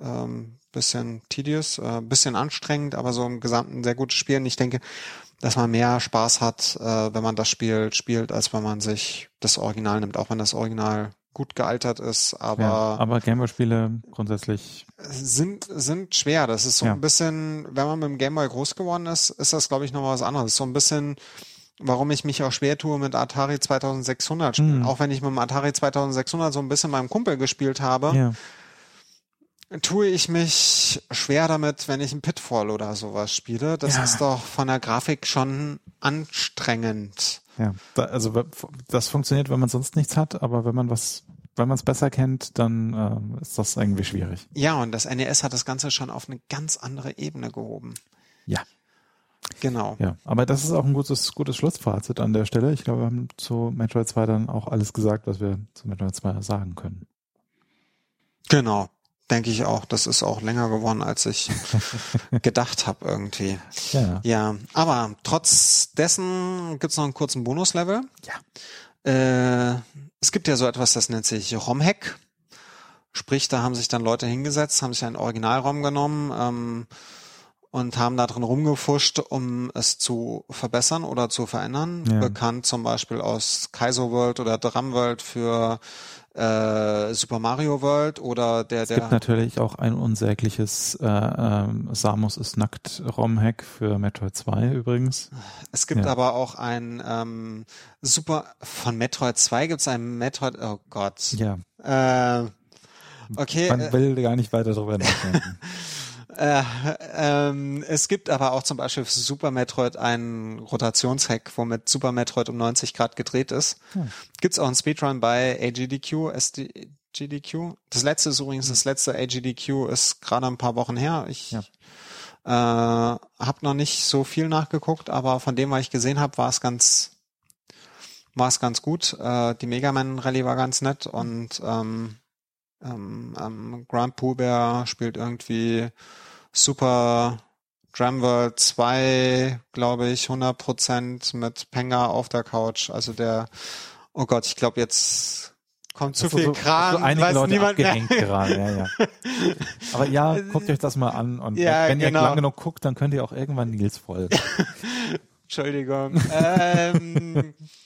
ähm, bisschen tedious, äh, bisschen anstrengend, aber so im Gesamten sehr gutes Spiel. Und ich denke, dass man mehr Spaß hat, äh, wenn man das Spiel spielt, als wenn man sich das Original nimmt, auch wenn das Original gut gealtert ist, aber ja, aber Gameboy-Spiele grundsätzlich sind sind schwer. Das ist so ja. ein bisschen, wenn man mit dem Gameboy groß geworden ist, ist das glaube ich noch was anderes. So ein bisschen, warum ich mich auch schwer tue mit Atari 2600 spielen. Mhm. Auch wenn ich mit dem Atari 2600 so ein bisschen meinem Kumpel gespielt habe. Ja tue ich mich schwer damit, wenn ich ein Pitfall oder sowas spiele. Das ja. ist doch von der Grafik schon anstrengend. Ja, da, also das funktioniert, wenn man sonst nichts hat, aber wenn man was, wenn man es besser kennt, dann äh, ist das irgendwie schwierig. Ja, und das NES hat das Ganze schon auf eine ganz andere Ebene gehoben. Ja. Genau. Ja, aber das ist auch ein gutes, gutes Schlussfazit an der Stelle. Ich glaube, wir haben zu Metroid 2 dann auch alles gesagt, was wir zu Metroid 2 sagen können. Genau denke ich auch. Das ist auch länger geworden, als ich gedacht habe irgendwie. Ja. ja, aber trotz dessen gibt's noch einen kurzen Bonuslevel. Ja. Äh, es gibt ja so etwas, das nennt sich ROM-Hack. Sprich, da haben sich dann Leute hingesetzt, haben sich einen Originalraum genommen ähm, und haben da drin rumgefuscht, um es zu verbessern oder zu verändern. Ja. Bekannt zum Beispiel aus Kaizo World oder Drum World für äh, Super Mario World oder der es der. Es gibt natürlich auch ein unsägliches äh, ähm, Samus ist nackt ROM-Hack für Metroid 2 übrigens. Es gibt ja. aber auch ein ähm, Super von Metroid 2 gibt es ein Metroid. Oh Gott. Ja. Äh, okay. Man will gar nicht weiter darüber nachdenken. Äh, ähm, es gibt aber auch zum Beispiel für Super Metroid einen Rotationshack, womit Super Metroid um 90 Grad gedreht ist. Hm. Gibt's auch einen Speedrun bei AGDQ, SDGDQ. Das letzte ist übrigens, hm. das letzte AGDQ ist gerade ein paar Wochen her. Ich ja. äh, habe noch nicht so viel nachgeguckt, aber von dem, was ich gesehen habe, war es ganz war es ganz gut. Äh, die Mega Man Rallye war ganz nett und ähm, ähm, ähm, Grand Pooh Bear spielt irgendwie Super Drum World 2, glaube ich, 100% mit Penga auf der Couch. Also der, oh Gott, ich glaube jetzt kommt zu viel so, Kram, so einige weiß Leute niemand mehr. gerade, ja, ja. Aber ja, guckt euch das mal an und ja, wenn genau. ihr lang genug guckt, dann könnt ihr auch irgendwann Nils folgen. Entschuldigung. ähm,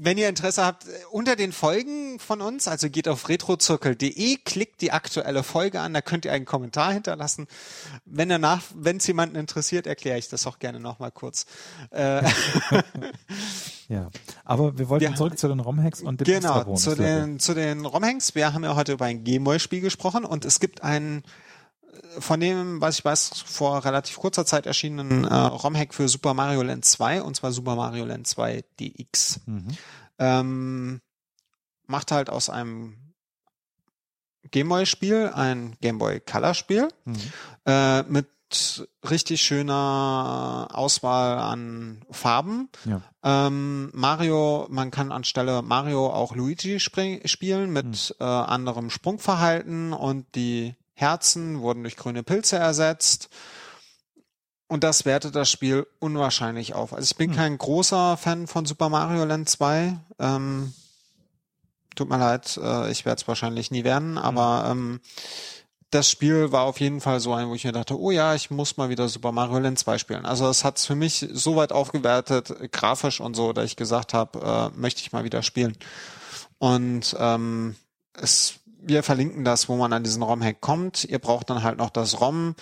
wenn ihr Interesse habt, unter den Folgen von uns, also geht auf retrozirkel.de, klickt die aktuelle Folge an, da könnt ihr einen Kommentar hinterlassen. Wenn danach, wenn es jemanden interessiert, erkläre ich das auch gerne nochmal kurz. Äh, ja, aber wir wollten wir, zurück zu den ROM-Hacks und dem Genau, zu den, zu den ROM-Hacks. Wir haben ja heute über ein Gameboy-Spiel gesprochen und es gibt einen von dem, was ich weiß, vor relativ kurzer Zeit erschienenen äh, ROM-Hack für Super Mario Land 2, und zwar Super Mario Land 2 DX. Mhm. Ähm, macht halt aus einem Gameboy-Spiel ein Gameboy Color-Spiel mhm. äh, mit richtig schöner Auswahl an Farben. Ja. Ähm, Mario, man kann anstelle Mario auch Luigi spielen mit mhm. äh, anderem Sprungverhalten und die Herzen wurden durch grüne Pilze ersetzt. Und das wertet das Spiel unwahrscheinlich auf. Also ich bin hm. kein großer Fan von Super Mario Land 2. Ähm, tut mir leid, äh, ich werde es wahrscheinlich nie werden, hm. aber ähm, das Spiel war auf jeden Fall so ein, wo ich mir dachte, oh ja, ich muss mal wieder Super Mario Land 2 spielen. Also es hat es für mich so weit aufgewertet, grafisch und so, dass ich gesagt habe, äh, möchte ich mal wieder spielen. Und ähm, es wir verlinken das, wo man an diesen ROM-Hack kommt. Ihr braucht dann halt noch das ROM.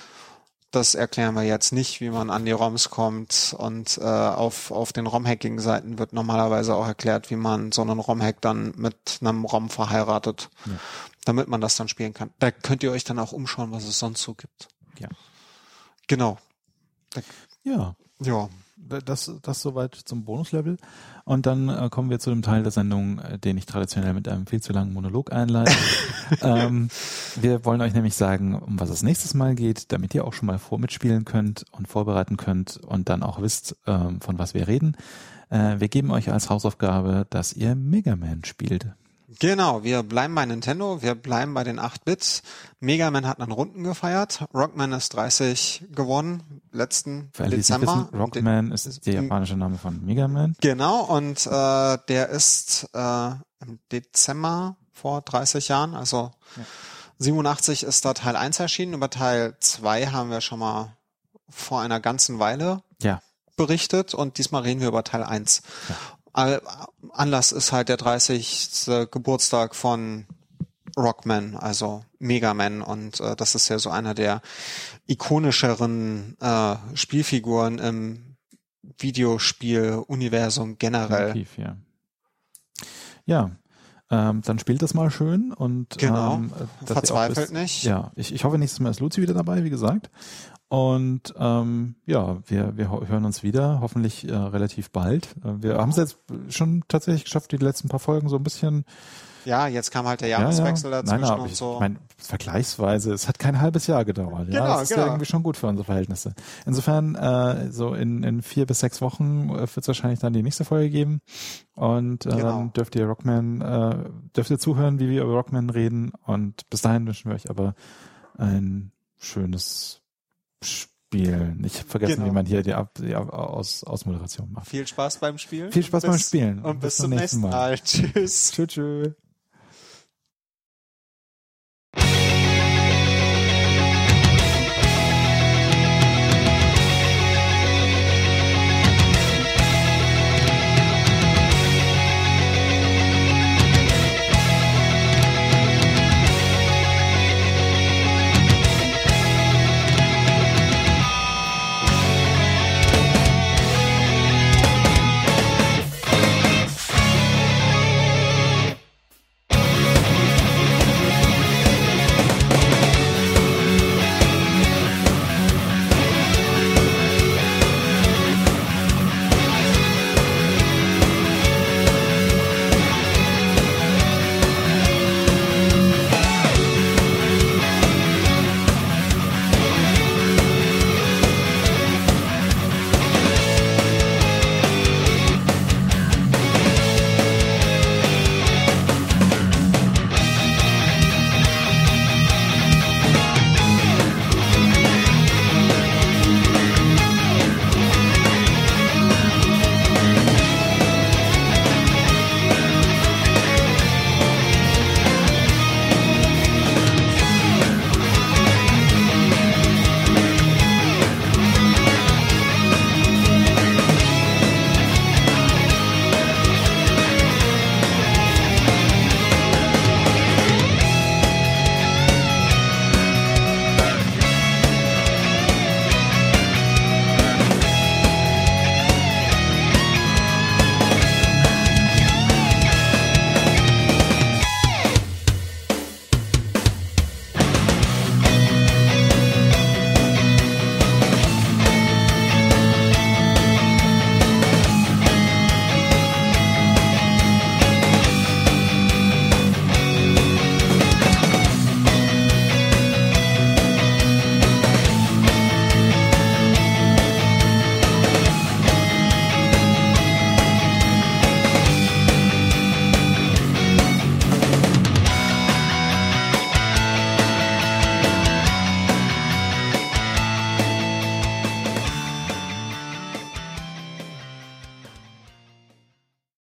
Das erklären wir jetzt nicht, wie man an die ROMs kommt. Und äh, auf, auf den ROM-Hacking-Seiten wird normalerweise auch erklärt, wie man so einen ROM-Hack dann mit einem ROM verheiratet, ja. damit man das dann spielen kann. Da könnt ihr euch dann auch umschauen, was es sonst so gibt. Ja. Genau. Ja. Ja das, das soweit zum Bonuslevel. Und dann äh, kommen wir zu dem Teil der Sendung, äh, den ich traditionell mit einem viel zu langen Monolog einleite. ähm, wir wollen euch nämlich sagen, um was es nächstes Mal geht, damit ihr auch schon mal vor mitspielen könnt und vorbereiten könnt und dann auch wisst, ähm, von was wir reden. Äh, wir geben euch als Hausaufgabe, dass ihr Mega Man spielt. Genau, wir bleiben bei Nintendo, wir bleiben bei den 8 Bits. Mega Man hat einen Runden gefeiert, Rockman ist 30 gewonnen, letzten Für alle, Dezember. Wissen, Rockman ist der japanische Name von Mega Man. Genau, und äh, der ist äh, im Dezember vor 30 Jahren, also ja. 87 ist da Teil 1 erschienen, über Teil 2 haben wir schon mal vor einer ganzen Weile ja. berichtet und diesmal reden wir über Teil 1. Ja. Anlass ist halt der 30. Geburtstag von Rockman, also Megaman und äh, das ist ja so einer der ikonischeren äh, Spielfiguren im Videospiel-Universum generell. Definitiv, ja. Ja, ähm, dann spielt das mal schön und genau. ähm, verzweifelt wisst, nicht. Ja, ich, ich hoffe nächstes Mal ist Luzi wieder dabei, wie gesagt. Und ähm, ja, wir, wir hören uns wieder, hoffentlich äh, relativ bald. Äh, wir haben es jetzt schon tatsächlich geschafft, die letzten paar Folgen so ein bisschen. Ja, jetzt kam halt der Jahreswechsel ja, ja. dazwischen Nein, und ich, so. Ich meine, vergleichsweise, es hat kein halbes Jahr gedauert. Ja, genau, das ist genau. ja irgendwie schon gut für unsere Verhältnisse. Insofern, äh, so in, in vier bis sechs Wochen äh, wird es wahrscheinlich dann die nächste Folge geben. Und äh, genau. dann dürft ihr Rockman, äh, dürft ihr zuhören, wie wir über Rockman reden. Und bis dahin wünschen wir euch aber ein schönes Spielen. Ich habe vergessen, genau. wie man hier die, Ab die Aus Ausmoderation macht. Viel Spaß beim Spielen. Viel Spaß bis, beim Spielen. Und bis, bis zum nächsten Mal. Mal. Tschüss. Tschüss. tschüss.